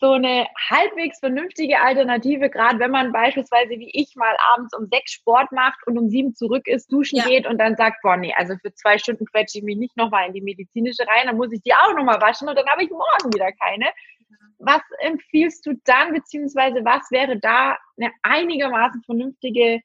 so eine halbwegs vernünftige Alternative, gerade wenn man beispielsweise wie ich mal abends um sechs Sport macht und um sieben zurück ist, duschen ja. geht und dann sagt, boah, nee, also für zwei Stunden quetsche ich mich nicht nochmal in die medizinische rein, dann muss ich die auch nochmal waschen und dann habe ich morgen wieder keine. Was empfiehlst du dann, beziehungsweise was wäre da eine einigermaßen vernünftige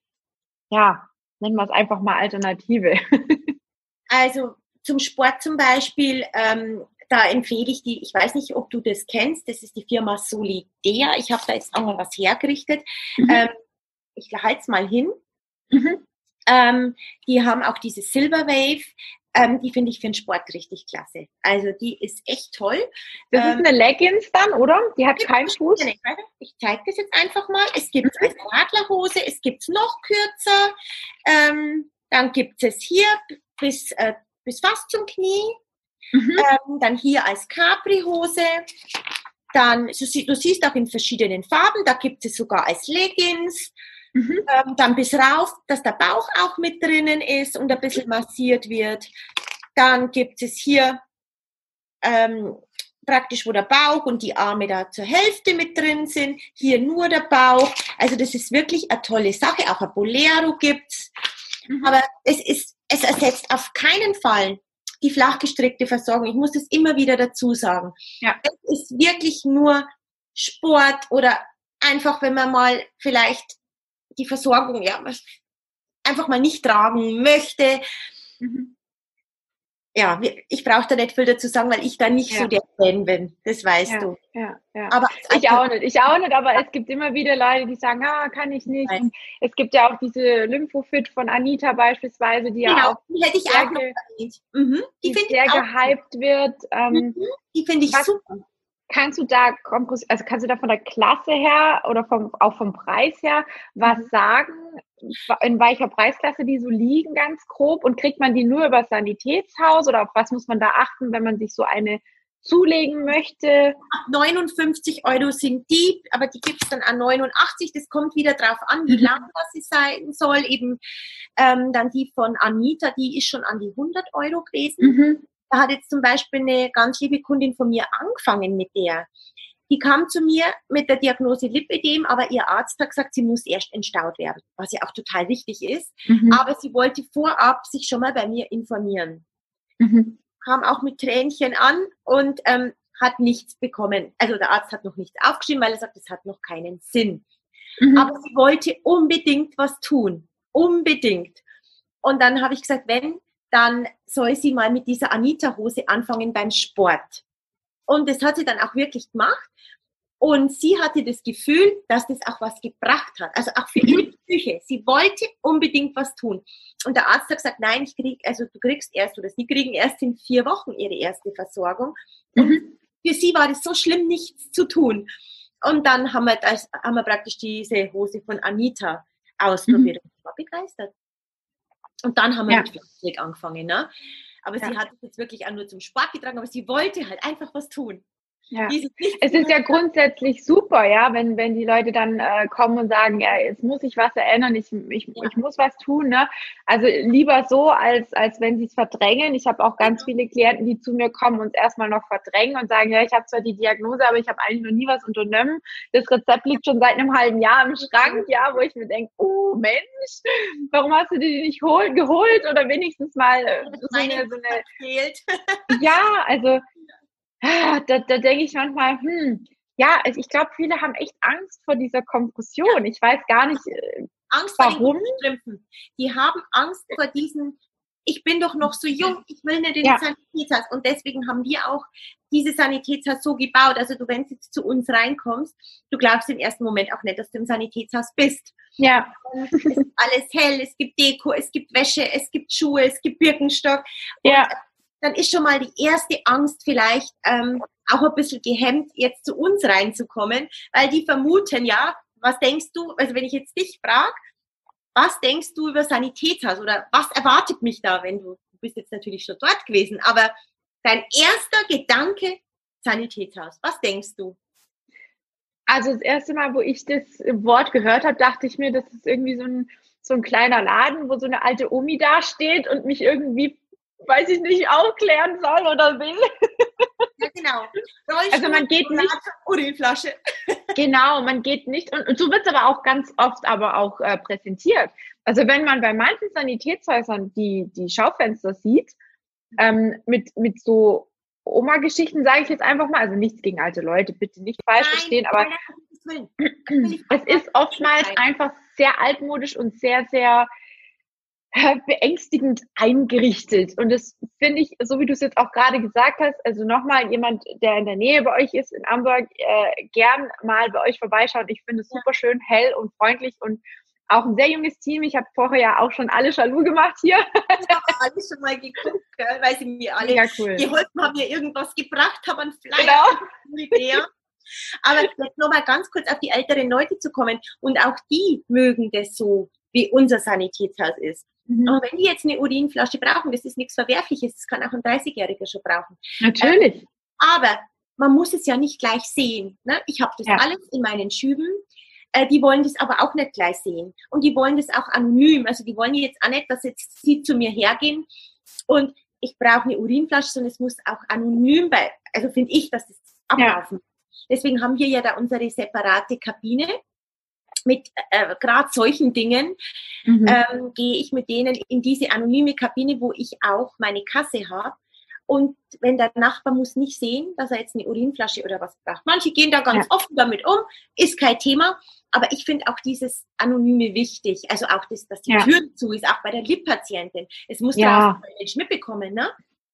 ja, nennen wir es einfach mal Alternative. also zum Sport zum Beispiel, ähm, da empfehle ich die, ich weiß nicht, ob du das kennst, das ist die Firma Solidär. Ich habe da jetzt auch mal was hergerichtet. Mhm. Ähm, ich halte es mal hin. Mhm. Ähm, die haben auch diese Silver Wave. Ähm, die finde ich für den Sport richtig klasse. Also die ist echt toll. Das ähm, ist eine Leggings dann, oder? Die hat keinen Fuß. Ich zeige das jetzt einfach mal. Es gibt es als Radlerhose, es gibt es noch kürzer. Ähm, dann gibt es hier bis, äh, bis fast zum Knie. Mhm. Ähm, dann hier als Capri-Hose. Dann, du siehst auch in verschiedenen Farben, da gibt es sogar als Leggings. Mhm. Ähm, dann bis rauf, dass der Bauch auch mit drinnen ist und ein bisschen massiert wird. Dann gibt es hier ähm, praktisch, wo der Bauch und die Arme da zur Hälfte mit drin sind. Hier nur der Bauch. Also das ist wirklich eine tolle Sache. Auch ein Bolero gibt's. Mhm. Aber es ist, es ersetzt auf keinen Fall die flachgestrickte Versorgung. Ich muss das immer wieder dazu sagen. Ja. Es ist wirklich nur Sport oder einfach, wenn man mal vielleicht die Versorgung ja, einfach mal nicht tragen möchte. Mhm. Ja, ich brauche da nicht viel dazu sagen, weil ich da nicht ja. so der Fan bin. Das weißt ja, du. Ja. Aber ich auch nicht. Ich auch nicht, aber es gibt immer wieder Leute, die sagen, ah, kann ich nicht. Und es gibt ja auch diese Lymphofit von Anita beispielsweise, die genau, ja auch die hätte ich auch noch mhm. Die, die sehr gehypt wird. Ähm, mhm. Die finde ich was, super. Kannst du da, also kannst du da von der Klasse her oder vom, auch vom Preis her was mhm. sagen, in welcher Preisklasse die so liegen, ganz grob? Und kriegt man die nur über Sanitätshaus oder auf was muss man da achten, wenn man sich so eine zulegen möchte? 59 Euro sind die, aber die gibt es dann an 89. Das kommt wieder drauf an, wie mhm. lang das sie sein soll. Eben ähm, dann die von Anita, die ist schon an die 100 Euro gewesen. Mhm. Da hat jetzt zum Beispiel eine ganz liebe Kundin von mir angefangen mit der. Die kam zu mir mit der Diagnose Lipödem, aber ihr Arzt hat gesagt, sie muss erst entstaut werden, was ja auch total wichtig ist. Mhm. Aber sie wollte vorab sich schon mal bei mir informieren. Mhm. Kam auch mit Tränchen an und ähm, hat nichts bekommen. Also der Arzt hat noch nichts aufgeschrieben, weil er sagt, es hat noch keinen Sinn. Mhm. Aber sie wollte unbedingt was tun. Unbedingt. Und dann habe ich gesagt, wenn dann soll sie mal mit dieser Anita-Hose anfangen beim Sport. Und das hat sie dann auch wirklich gemacht. Und sie hatte das Gefühl, dass das auch was gebracht hat. Also auch für ihre mhm. Psyche. Sie wollte unbedingt was tun. Und der Arzt hat gesagt, nein, ich krieg, also du kriegst erst oder sie kriegen erst in vier Wochen ihre erste Versorgung. Und mhm. für sie war das so schlimm, nichts zu tun. Und dann haben wir, das, haben wir praktisch diese Hose von Anita ausprobiert. Mhm. Ich war begeistert. Und dann haben wir ja. mit Plastik angefangen. Ne? Aber ja. sie hat es jetzt wirklich auch nur zum Sport getragen, aber sie wollte halt einfach was tun. Ja. Es ist ja grundsätzlich super, ja, wenn, wenn die Leute dann äh, kommen und sagen, ja, jetzt muss ich was erinnern, ich, ich, ja. ich muss was tun. Ne? Also lieber so, als, als wenn sie es verdrängen. Ich habe auch ganz viele Klienten, die zu mir kommen und es erstmal noch verdrängen und sagen, ja, ich habe zwar die Diagnose, aber ich habe eigentlich noch nie was unternommen. Das Rezept liegt schon seit einem halben Jahr im Schrank, ja, wo ich mir denke, oh Mensch, warum hast du die nicht hol geholt oder wenigstens mal so eine, so eine Ja, also da, da denke ich manchmal, hm, ja, also ich glaube, viele haben echt Angst vor dieser Kompression. Ich weiß gar nicht, äh, Angst warum. Die haben Angst vor diesen, ich bin doch noch so jung, ich will nicht in ja. Sanitätshaus. Und deswegen haben wir auch diese Sanitätshaus so gebaut. Also du, wenn du jetzt zu uns reinkommst, du glaubst im ersten Moment auch nicht, dass du im Sanitätshaus bist. Ja. Und es ist alles hell, es gibt Deko, es gibt Wäsche, es gibt Schuhe, es gibt Birkenstock. ja dann ist schon mal die erste Angst vielleicht ähm, auch ein bisschen gehemmt, jetzt zu uns reinzukommen, weil die vermuten, ja, was denkst du, also wenn ich jetzt dich frage, was denkst du über Sanitätshaus oder was erwartet mich da, wenn du, du bist jetzt natürlich schon dort gewesen, aber dein erster Gedanke, Sanitätshaus, was denkst du? Also das erste Mal, wo ich das Wort gehört habe, dachte ich mir, das ist irgendwie so ein, so ein kleiner Laden, wo so eine alte Omi dasteht und mich irgendwie weiß ich nicht, aufklären soll oder will. Ja, genau. Rollstuhl, also man geht nicht. Urinflasche. Genau, man geht nicht. Und, und so wird es aber auch ganz oft aber auch äh, präsentiert. Also wenn man bei manchen Sanitätshäusern die, die Schaufenster sieht, ähm, mit, mit so Oma-Geschichten, sage ich jetzt einfach mal, also nichts gegen alte Leute, bitte nicht falsch Nein, verstehen, aber es ist oftmals einfach sehr altmodisch und sehr, sehr beängstigend eingerichtet. Und das finde ich, so wie du es jetzt auch gerade gesagt hast, also nochmal jemand, der in der Nähe bei euch ist, in Hamburg, äh, gern mal bei euch vorbeischaut. Ich finde es super schön, hell und freundlich und auch ein sehr junges Team. Ich habe vorher ja auch schon alle Jaloux gemacht hier. Ich habe alle schon mal geguckt, gell, weil sie mir alle cool. geholfen haben, mir irgendwas gebracht haben, einen Flyer. Genau. Aber jetzt nochmal ganz kurz auf die älteren Leute zu kommen. Und auch die mögen das so, wie unser Sanitätshaus ist. Mhm. Aber wenn die jetzt eine Urinflasche brauchen, das ist nichts Verwerfliches, das kann auch ein 30-Jähriger schon brauchen. Natürlich. Ähm, aber man muss es ja nicht gleich sehen. Ne? Ich habe das ja. alles in meinen Schüben. Äh, die wollen das aber auch nicht gleich sehen. Und die wollen das auch anonym. Also die wollen jetzt auch nicht, dass jetzt sie zu mir hergehen und ich brauche eine Urinflasche, sondern es muss auch anonym bei, also finde ich, dass das ablaufen. Ja. Deswegen haben wir ja da unsere separate Kabine mit äh, gerade solchen Dingen mhm. ähm, gehe ich mit denen in diese anonyme Kabine, wo ich auch meine Kasse habe. Und wenn der Nachbar muss nicht sehen, dass er jetzt eine Urinflasche oder was braucht. Manche gehen da ganz ja. offen damit um, ist kein Thema. Aber ich finde auch dieses Anonyme wichtig. Also auch das, dass die ja. Tür zu ist, auch bei der Lip-Patientin. Es muss ja ein Mensch mitbekommen, ne?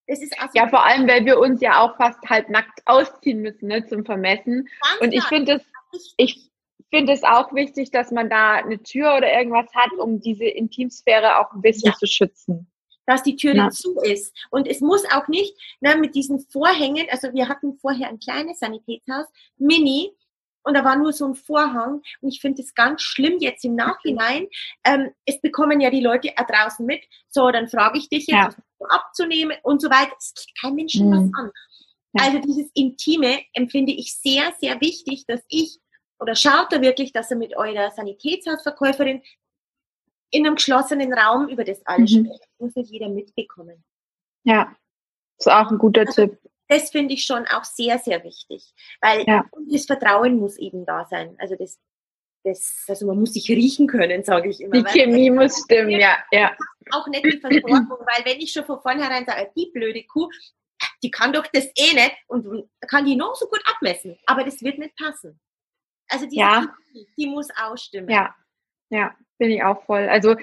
Also ja, vor allem, weil wir uns ja auch fast halb nackt ausziehen müssen, ne, zum Vermessen. Ganz und ich finde es, ich, finde es auch wichtig, dass man da eine Tür oder irgendwas hat, um diese Intimsphäre auch ein bisschen ja. zu schützen. Dass die Tür ja. zu ist. Und es muss auch nicht ne, mit diesen Vorhängen, also wir hatten vorher ein kleines Sanitätshaus, mini, und da war nur so ein Vorhang. Und ich finde es ganz schlimm jetzt im Nachhinein. Ähm, es bekommen ja die Leute draußen mit. So, dann frage ich dich jetzt, ja. abzunehmen und so weiter. Es geht kein Menschen mhm. was an. Ja. Also dieses Intime empfinde ich sehr, sehr wichtig, dass ich oder schaut da wirklich, dass ihr mit eurer Sanitätshausverkäuferin in einem geschlossenen Raum über das alles mhm. spricht. Das muss nicht jeder mitbekommen. Ja, das ist auch ein guter also, Tipp. Das finde ich schon auch sehr, sehr wichtig, weil ja. das Vertrauen muss eben da sein. Also das, das, also man muss sich riechen können, sage ich immer. Die Chemie muss stimmen, ja, ja. Auch nicht die Versorgung, weil wenn ich schon von vornherein sage, die blöde Kuh, die kann doch das eh nicht und kann die noch so gut abmessen, aber das wird nicht passen. Also die, ja. die, die muss ausstimmen. Ja, ja, bin ich auch voll. Also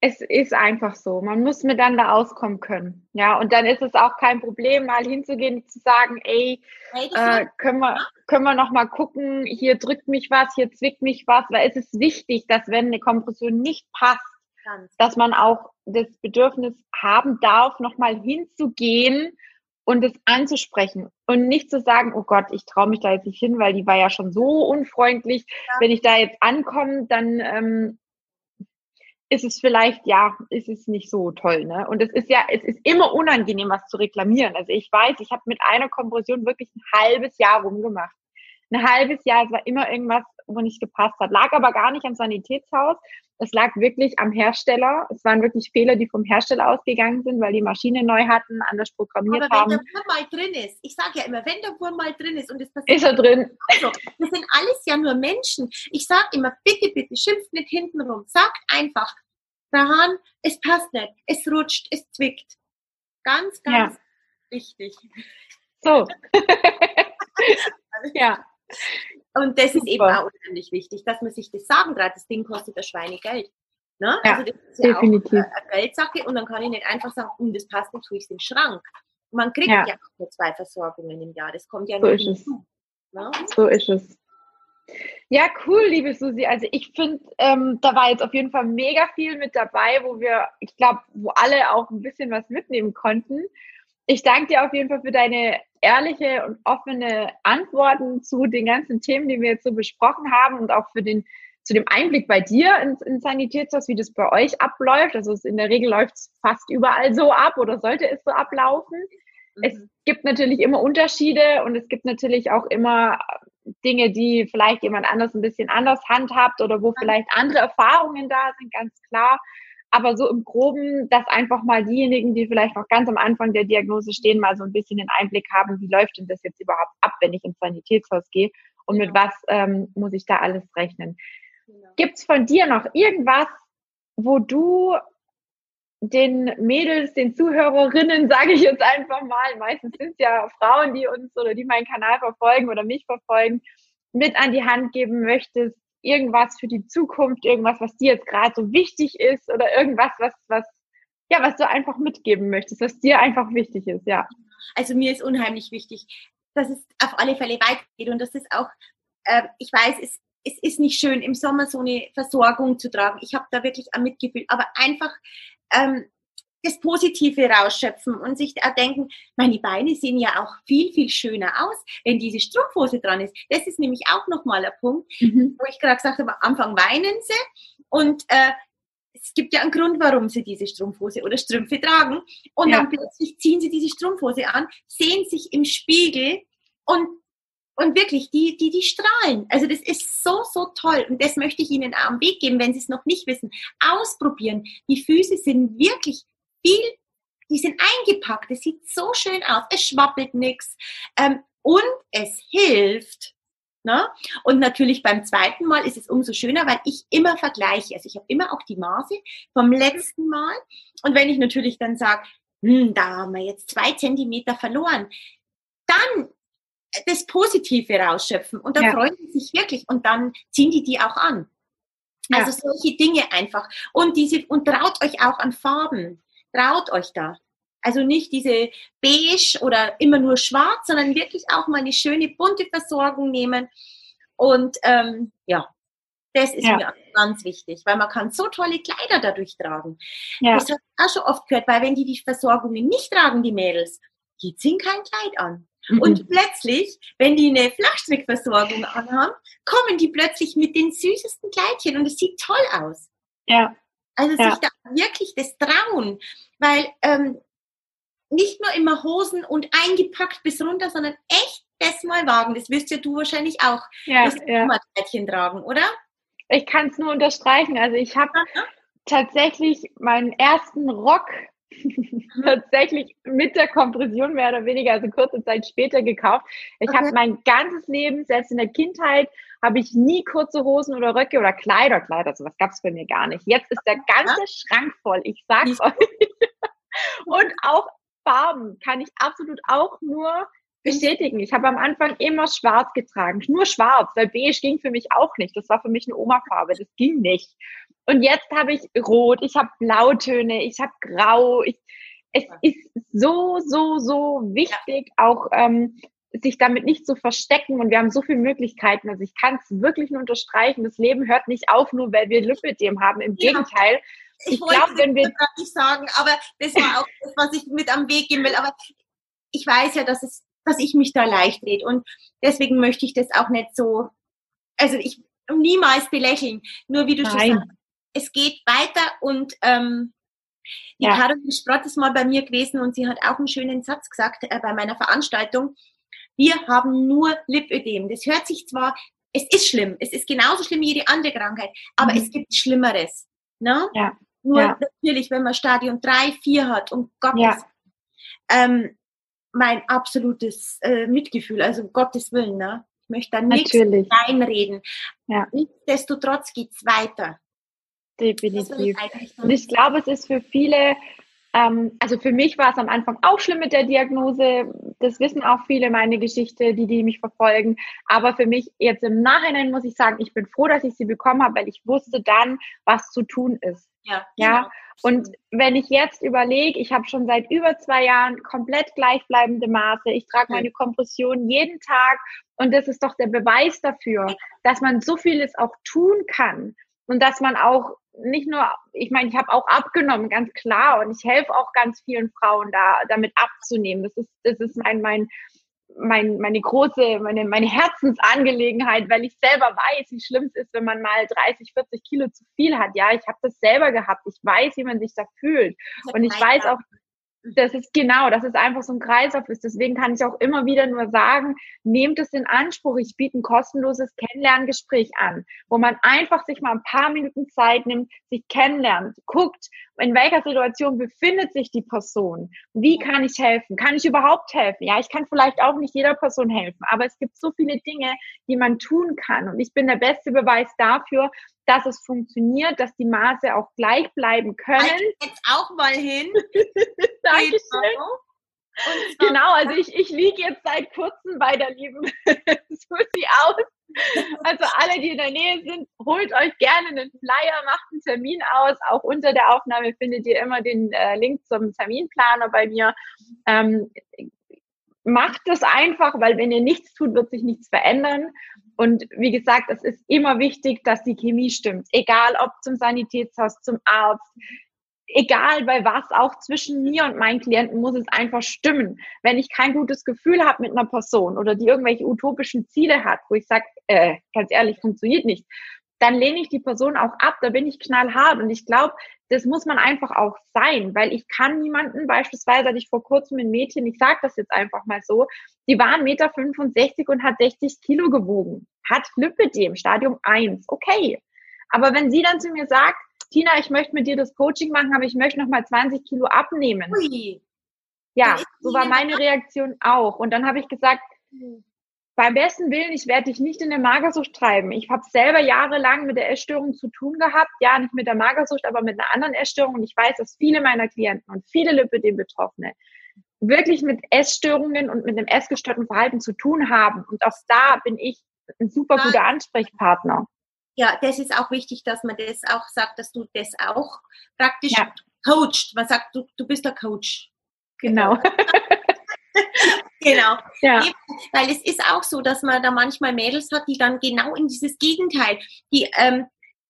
es ist einfach so. Man muss miteinander auskommen können. Ja, und dann ist es auch kein Problem, mal hinzugehen und zu sagen, ey, hey, äh, können wir, können wir noch mal gucken, hier drückt mich was, hier zwickt mich was, weil es ist wichtig, dass wenn eine Kompression nicht passt, Ganz. dass man auch das Bedürfnis haben darf, noch mal hinzugehen und es anzusprechen und nicht zu sagen, oh Gott, ich traue mich da jetzt nicht hin, weil die war ja schon so unfreundlich. Ja. Wenn ich da jetzt ankomme, dann ähm, ist es vielleicht, ja, ist es nicht so toll, ne? Und es ist ja, es ist immer unangenehm, was zu reklamieren. Also ich weiß, ich habe mit einer Kompression wirklich ein halbes Jahr rumgemacht. Ein halbes Jahr, es war immer irgendwas, wo nicht gepasst hat. Lag aber gar nicht am Sanitätshaus. Es lag wirklich am Hersteller. Es waren wirklich Fehler, die vom Hersteller ausgegangen sind, weil die Maschine neu hatten, anders programmiert aber haben. wenn der Wurm mal drin ist, ich sage ja immer, wenn der Wurm mal drin ist und es passiert. Ist er drin? Also, wir sind alles ja nur Menschen. Ich sage immer, bitte, bitte, schimpft nicht hinten rum. Sagt einfach, Rahan, es passt nicht, es rutscht, es zwickt. Ganz, ganz Ja. wichtig. So. ja. Und das ist eben Super. auch unheimlich wichtig, dass man sich das sagen traut. Das Ding kostet das Schweinegeld. Ne? Ja, also das ist ja definitiv. auch eine Geldsache und dann kann ich nicht einfach sagen, hm, das passt nicht, tue ich es im Schrank. Man kriegt Ja. ja. auch nur zwei Versorgungen im Jahr. Das kommt ja So es. hinzu. Ne? So ist es. Ja, cool, liebe Susi. Also ich finde, ähm, da war jetzt auf jeden Fall mega viel mit dabei, wo wir, ich glaube, wo alle auch ein bisschen was mitnehmen konnten. Ich danke dir auf jeden Fall für deine ehrliche und offene Antworten zu den ganzen Themen, die wir jetzt so besprochen haben und auch für den zu dem Einblick bei dir ins, ins Sanitätshaus, wie das bei euch abläuft. Also es, in der Regel läuft es fast überall so ab oder sollte es so ablaufen. Es Mhm. gibt natürlich immer Unterschiede und es gibt natürlich auch immer Dinge, die vielleicht jemand anders ein bisschen anders handhabt oder wo vielleicht andere Erfahrungen da sind, ganz klar. Aber so im Groben, dass einfach mal diejenigen, die vielleicht noch ganz am Anfang der Diagnose stehen, mal so ein bisschen den Einblick haben, wie läuft denn das jetzt überhaupt ab, wenn ich ins Sanitätshaus gehe und mit was ähm, muss ich da alles rechnen. Genau. Gibt's von dir noch irgendwas, wo du den Mädels, den Zuhörerinnen, sage ich jetzt einfach mal, meistens sind es ja Frauen, die uns oder die meinen Kanal verfolgen oder mich verfolgen, mit an die Hand geben möchtest, irgendwas für die Zukunft, irgendwas, was dir jetzt gerade so wichtig ist oder irgendwas, was, was, ja, was du einfach mitgeben möchtest, was dir einfach wichtig ist, ja. Also mir ist unheimlich wichtig, dass es auf alle Fälle weitergeht und das ist auch, äh, ich weiß, es, es ist nicht schön, im Sommer so eine Versorgung zu tragen. Ich habe da wirklich ein Mitgefühl, aber einfach ähm, das Positive rausschöpfen und sich da denken, meine Beine sehen ja auch viel, viel schöner aus, wenn diese Strumpfhose dran ist. Das ist nämlich auch nochmal ein Punkt, wo ich gerade gesagt habe, am Anfang weinen sie und äh, es gibt ja einen Grund, warum sie diese Strumpfhose oder Strümpfe tragen. Und Ja. dann plötzlich ziehen sie diese Strumpfhose an, sehen sich im Spiegel und, und wirklich, die, die, die strahlen. Also das ist so, so toll. Und das möchte ich Ihnen auch am Weg geben, wenn Sie es noch nicht wissen. Ausprobieren. Die Füße sind wirklich viel, die sind eingepackt. Es sieht so schön aus. Es schwappelt nichts. Ähm, und es hilft, Ne? Und natürlich beim zweiten Mal ist es umso schöner, weil ich immer vergleiche. Also ich habe immer auch die Maße vom letzten Mal. Und wenn ich natürlich dann sage, hm, da haben wir jetzt zwei Zentimeter verloren, dann das Positive rausschöpfen. Und dann Ja. freuen die sich wirklich. Und dann ziehen die die auch an. Ja. Also solche Dinge einfach. Und diese, und traut euch auch an Farben. Traut euch da. Also nicht diese beige oder immer nur schwarz, sondern wirklich auch mal eine schöne bunte Versorgung nehmen. Und ähm, ja, das ist Ja. mir ganz wichtig, weil man kann so tolle Kleider dadurch tragen. Ja, Das habe ich auch schon oft gehört, weil wenn die die Versorgungen nicht tragen, die Mädels, die ziehen kein Kleid an. Mhm. Und plötzlich, wenn die eine Flachstrickversorgung anhaben, kommen die plötzlich mit den süßesten Kleidchen und es sieht toll aus. ja, Also Ja. sich da wirklich das trauen, weil ähm, nicht nur immer Hosen und eingepackt bis runter, sondern echt das mal wagen. Das wirst ja du wahrscheinlich auch. ja, das ja. immer Kleidchen tragen, oder? Ich kann es nur unterstreichen. Also ich habe tatsächlich meinen ersten Rock tatsächlich mit der Kompression mehr oder weniger, also kurze Zeit später gekauft. Ich Okay. habe mein ganzes Leben, selbst in der Kindheit, habe ich nie kurze Hosen oder Röcke oder Kleider, Kleider, sowas gab es bei mir gar nicht. Jetzt ist der ganze Schrank voll, ich sag's euch. Und auch Farben kann ich absolut auch nur bestätigen. Ich habe am Anfang immer schwarz getragen, nur schwarz, weil beige ging für mich auch nicht. Das war für mich eine Oma-Farbe, das ging nicht. Und jetzt habe ich rot, ich habe Blautöne, ich habe grau. Ich, es ist so, so, so wichtig, auch ähm, sich damit nicht zu verstecken. Und wir haben so viele Möglichkeiten. Also ich kann es wirklich nur unterstreichen. Das Leben hört nicht auf, nur weil wir Lipidem haben. Im Ja. Gegenteil. Ich, Ich wollte glaub, es wenn wir- nicht sagen, aber das war auch das, was ich mit am Weg gehen will. Aber ich weiß ja, dass es, dass ich mich da leicht rede und deswegen möchte ich das auch nicht so, also ich niemals belächeln. Nur wie du schon Nein. sagst, es geht weiter und ähm, die ja. Caroline Sprott ist mal bei mir gewesen und sie hat auch einen schönen Satz gesagt äh, bei meiner Veranstaltung. Wir haben nur Lipödem. Das hört sich zwar, es ist schlimm, es ist genauso schlimm wie jede andere Krankheit, aber mhm. es gibt Schlimmeres. Ne? Ja. Nur ja. natürlich, wenn man Stadium 3, 4 hat, um Gottes ja. ähm, mein absolutes äh, Mitgefühl, also um Gottes Willen, ne? Ich möchte da nichts reinreden. Ja. Nichtsdestotrotz geht's weiter. Definitiv. Und ich glaube, es ist für viele, ähm, also für mich war es am Anfang auch schlimm mit der Diagnose. Das wissen auch viele meine Geschichte, die, die mich verfolgen. Aber für mich jetzt im Nachhinein muss ich sagen, ich bin froh, dass ich sie bekommen habe, weil ich wusste dann, was zu tun ist. Ja. ja? Genau. Und wenn ich jetzt überlege, ich habe schon seit über zwei Jahren komplett gleichbleibende Maße. Ich trage meine Kompression jeden Tag und das ist doch der Beweis dafür, dass man so vieles auch tun kann und dass man auch nicht nur, ich meine, ich habe auch abgenommen, ganz klar, und ich helfe auch ganz vielen Frauen da, damit abzunehmen. Das ist, das ist mein, mein, mein, meine große, meine, meine Herzensangelegenheit, weil ich selber weiß, wie schlimm es ist, wenn man mal 30, 40 Kilo zu viel hat. Ja, ich habe das selber gehabt. Ich weiß, wie man sich da fühlt. Und ich weiß auch, das ist genau, dass es einfach so ein Kreislauf ist. Deswegen kann ich auch immer wieder nur sagen, nehmt es in Anspruch. Ich biete ein kostenloses Kennenlerngespräch an, wo man einfach sich mal ein paar Minuten Zeit nimmt, sich kennenlernt, guckt, in welcher Situation befindet sich die Person? Wie kann ich helfen? Kann ich überhaupt helfen? Ja, ich kann vielleicht auch nicht jeder Person helfen, aber es gibt so viele Dinge, die man tun kann. Und ich bin der beste Beweis dafür, dass es funktioniert, dass die Maße auch gleich bleiben können. Ich jetzt auch mal hin. Dankeschön. Genau, also ich, ich liege jetzt seit kurzem bei der lieben Susi aus. Also alle, die in der Nähe sind, holt euch gerne einen Flyer, macht einen Termin aus. Auch unter der Aufnahme findet ihr immer den äh, Link zum Terminplaner bei mir. Ähm, macht es einfach, weil wenn ihr nichts tut, wird sich nichts verändern. Und wie gesagt, es ist immer wichtig, dass die Chemie stimmt. Egal ob zum Sanitätshaus, zum Arzt, egal bei was, auch zwischen mir und meinen Klienten muss es einfach stimmen. Wenn ich kein gutes Gefühl habe mit einer Person oder die irgendwelche utopischen Ziele hat, wo ich sage, äh, ganz ehrlich, funktioniert nicht, dann lehne ich die Person auch ab, da bin ich knallhart. Und ich glaube, das muss man einfach auch sein, weil ich kann niemanden, beispielsweise hatte ich vor kurzem ein Mädchen, ich sage das jetzt einfach mal so, die war 1,65 Meter und hat 60 Kilo gewogen, hat Lipödem, Stadium 1, okay. Aber wenn sie dann zu mir sagt, Tina, ich möchte mit dir das Coaching machen, aber ich möchte noch mal 20 Kilo abnehmen. Ui. Ja, so war meine Reaktion auch. Und dann habe ich gesagt. Beim besten Willen, ich werde dich nicht in der Magersucht treiben. Ich habe selber jahrelang mit der Essstörung zu tun gehabt. Ja, nicht mit der Magersucht, aber mit einer anderen Essstörung. Und ich weiß, dass viele meiner Klienten und viele Lipidem-Betroffene wirklich mit Essstörungen und mit einem essgestörten Verhalten zu tun haben. Und auch da bin ich ein super guter Ansprechpartner ja, das ist auch wichtig, dass man das auch sagt, dass du das auch praktisch ja. coacht. Man sagt, du, du bist der Coach. Genau. genau. Ja. Weil es ist auch so, dass man da manchmal Mädels hat, die dann genau in dieses Gegenteil, die ähm,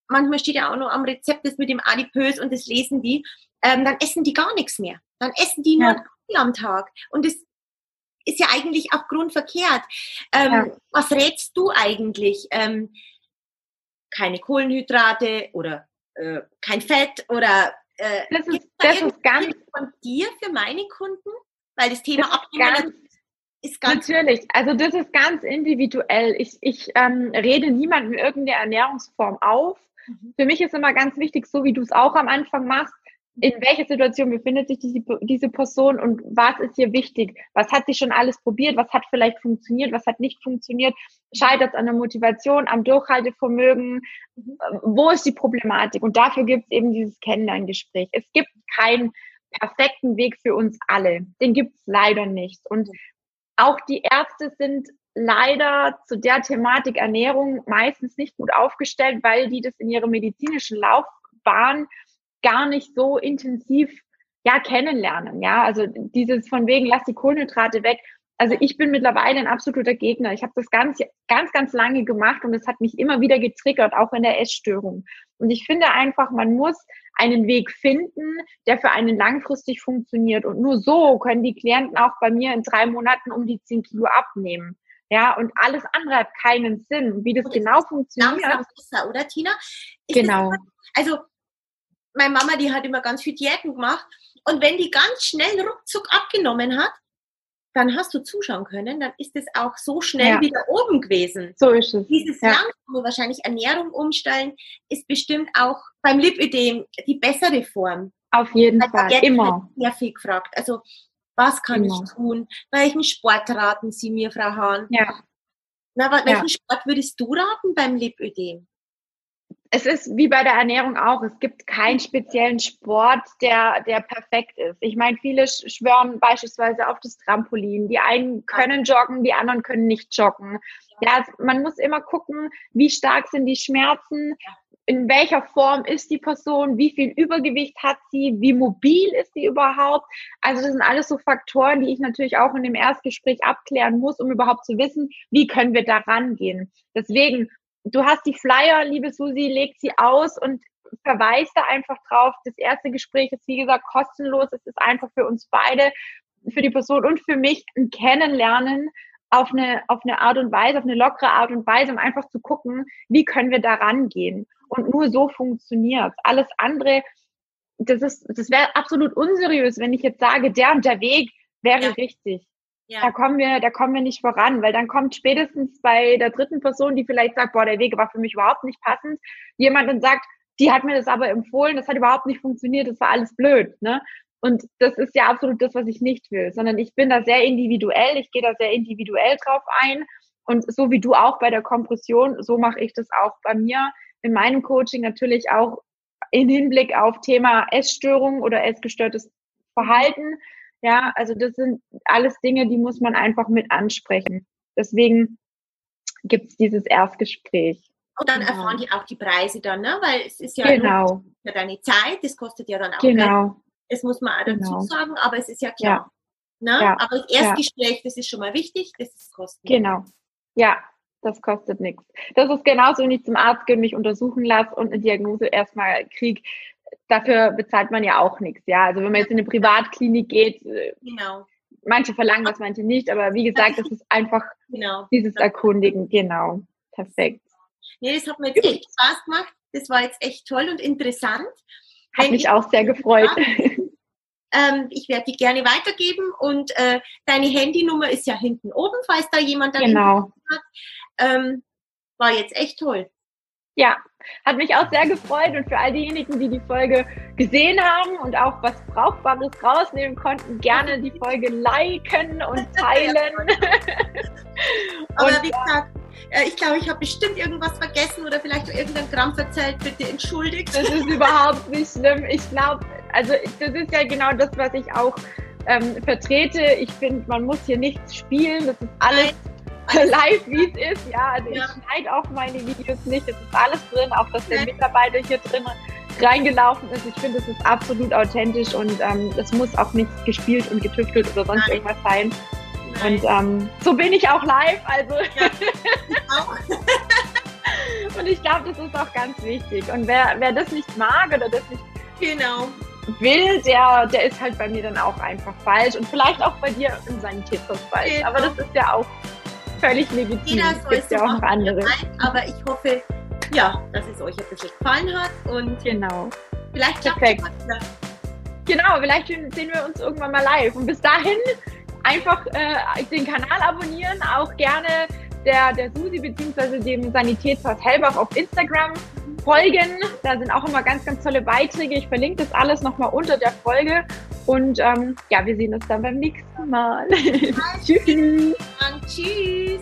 manchmal steht ja auch nur am Rezept das mit dem Adipös und das lesen die, ähm, dann essen die gar nichts mehr. Dann essen die nur ja. am Tag. Und das ist ja eigentlich auch grundverkehrt. Ähm, ja. Was rätst du eigentlich? Ähm, keine Kohlenhydrate oder äh, kein Fett oder äh, das ist, das ist ganz von dir für meine Kunden, weil das Thema Abnehmen ist ganz natürlich. Also das ist ganz individuell. Ich, ich ähm, rede niemandem irgendeine Ernährungsform auf. Mhm. Für mich ist immer ganz wichtig, so wie du es auch am Anfang machst, in welcher Situation befindet sich diese, diese Person und was ist hier wichtig? Was hat sie schon alles probiert? Was hat vielleicht funktioniert? Was hat nicht funktioniert? Scheitert es an der Motivation, am Durchhaltevermögen? Wo ist die Problematik? Und dafür gibt es eben dieses Kennenlerngespräch. Es gibt keinen perfekten Weg für uns alle. Den gibt es leider nicht. Und auch die Ärzte sind leider zu der Thematik Ernährung meistens nicht gut aufgestellt, weil die das in ihrer medizinischen Laufbahn gar nicht so intensiv ja kennenlernen. Ja, also dieses von wegen lass die Kohlenhydrate weg. Also ich bin mittlerweile ein absoluter Gegner. Ich habe das ganz, ganz, ganz lange gemacht und es hat mich immer wieder getriggert, auch in der Essstörung. Und ich finde einfach, man muss einen Weg finden, der für einen langfristig funktioniert. Und nur so können die Klienten auch bei mir in drei Monaten um die zehn Kilo abnehmen. Ja, und alles andere hat keinen Sinn. Wie das und genau funktioniert. Langsam besser, oder Tina? Ist genau. Das, also, meine Mama, die hat immer ganz viel Diäten gemacht. Und wenn die ganz schnell ruckzuck abgenommen hat, dann hast du zuschauen können, dann ist es auch so schnell ja. wieder oben gewesen. So ist es. Dieses ja. langsame wahrscheinlich Ernährung umstellen ist bestimmt auch beim Lipödem die bessere Form. Auf jeden Weil Fall, immer. Sehr viel gefragt. Also, was kann immer. ich tun? Welchen Sport raten Sie mir, Frau Hahn? Ja. Na, welchen ja. Sport würdest du raten beim Lipödem? Es ist wie bei der Ernährung auch. Es gibt keinen speziellen Sport, der, der perfekt ist. Ich meine, viele schwören beispielsweise auf das Trampolin. Die einen können joggen, die anderen können nicht joggen. Ja, man muss immer gucken, wie stark sind die Schmerzen, in welcher Form ist die Person, wie viel Übergewicht hat sie, wie mobil ist sie überhaupt. Also das sind alles so Faktoren, die ich natürlich auch in dem Erstgespräch abklären muss, um überhaupt zu wissen, wie können wir da rangehen. Deswegen du hast die Flyer, liebe Susi, legt sie aus und verweist da einfach drauf. Das erste Gespräch ist, wie gesagt, kostenlos. Es ist einfach für uns beide, für die Person und für mich ein Kennenlernen auf eine, auf eine Art und Weise, auf eine lockere Art und Weise, um einfach zu gucken, wie können wir da rangehen. Und nur so funktioniert Alles andere, das ist, das wäre absolut unseriös, wenn ich jetzt sage, der und der Weg wäre ja. richtig. Ja. Da kommen wir, da kommen wir nicht voran, weil dann kommt spätestens bei der dritten Person, die vielleicht sagt, boah, der Weg war für mich überhaupt nicht passend, jemand und sagt, die hat mir das aber empfohlen, das hat überhaupt nicht funktioniert, das war alles blöd, ne? Und das ist ja absolut das, was ich nicht will, sondern ich bin da sehr individuell, ich gehe da sehr individuell drauf ein und so wie du auch bei der Kompression, so mache ich das auch bei mir in meinem Coaching natürlich auch in Hinblick auf Thema Essstörung oder essgestörtes Verhalten ja, also das sind alles Dinge, die muss man einfach mit ansprechen. Deswegen gibt es dieses Erstgespräch. Und dann genau. erfahren die auch die Preise dann, ne? Weil es ist ja, genau. ja deine Zeit, das kostet ja dann auch genau. Geld. Das muss man auch dazu genau. sagen, aber es ist ja klar. Ja. Ne? Ja. Aber das Erstgespräch, das ist schon mal wichtig, das ist kostenlos. Genau. Ja, das kostet nichts. Das ist genauso, wenn ich zum Arzt gehe und mich untersuchen lasse und eine Diagnose erstmal kriege dafür bezahlt man ja auch nichts, ja. Also wenn man jetzt in eine Privatklinik geht, äh, genau. manche verlangen das, manche nicht, aber wie gesagt, das ist einfach genau. dieses Erkundigen, genau. Perfekt. Nee, das hat mir jetzt echt Spaß gemacht. Das war jetzt echt toll und interessant. Hat Wenn mich auch sehr gefreut. Ähm, ich werde die gerne weitergeben und äh, deine Handynummer ist ja hinten oben, falls da jemand da genau. hat. Ähm, war jetzt echt toll. Ja, hat mich auch sehr gefreut und für all diejenigen, die die Folge gesehen haben und auch was Brauchbares rausnehmen konnten, gerne die Folge liken und teilen. Aber und, wie gesagt, äh, ich glaube, ich habe bestimmt irgendwas vergessen oder vielleicht irgendein Gramm verzählt. Bitte entschuldigt. Das ist überhaupt nicht schlimm. Ich glaube, also das ist ja genau das, was ich auch ähm, vertrete. Ich finde, man muss hier nichts spielen. Das ist alles live, wie es ist. Ja, also ja. ich schneide auch meine Videos nicht. Es ist alles drin, auch dass der Mitarbeiter hier drin reingelaufen ist. Ich finde, es ist absolut authentisch und ähm, es muss auch nicht gespielt und getüftelt oder sonst Nein. irgendwas sein. Nein. Und ähm, so bin ich auch live. Also ja, auch. und ich glaube, das ist auch ganz wichtig. Und wer, wer das nicht mag oder das nicht genau. will, der, der ist halt bei mir dann auch einfach falsch und vielleicht auch bei dir in seinen Tipps falsch. Genau. Aber das ist ja auch völlig legitim. Jeder soll es ja auch noch andere. Aber ich hoffe, ja, dass es euch ein bisschen gefallen hat und genau. Vielleicht Perfekt. Genau, vielleicht sehen wir uns irgendwann mal live. Und bis dahin einfach äh, den Kanal abonnieren, auch gerne der, der Susi bzw. dem Sanitätshaus Hellbach auf Instagram folgen. Da sind auch immer ganz, ganz tolle Beiträge. Ich verlinke das alles nochmal unter der Folge. Und ähm, ja, wir sehen uns dann beim nächsten Mal. Tschüss. Tschüss.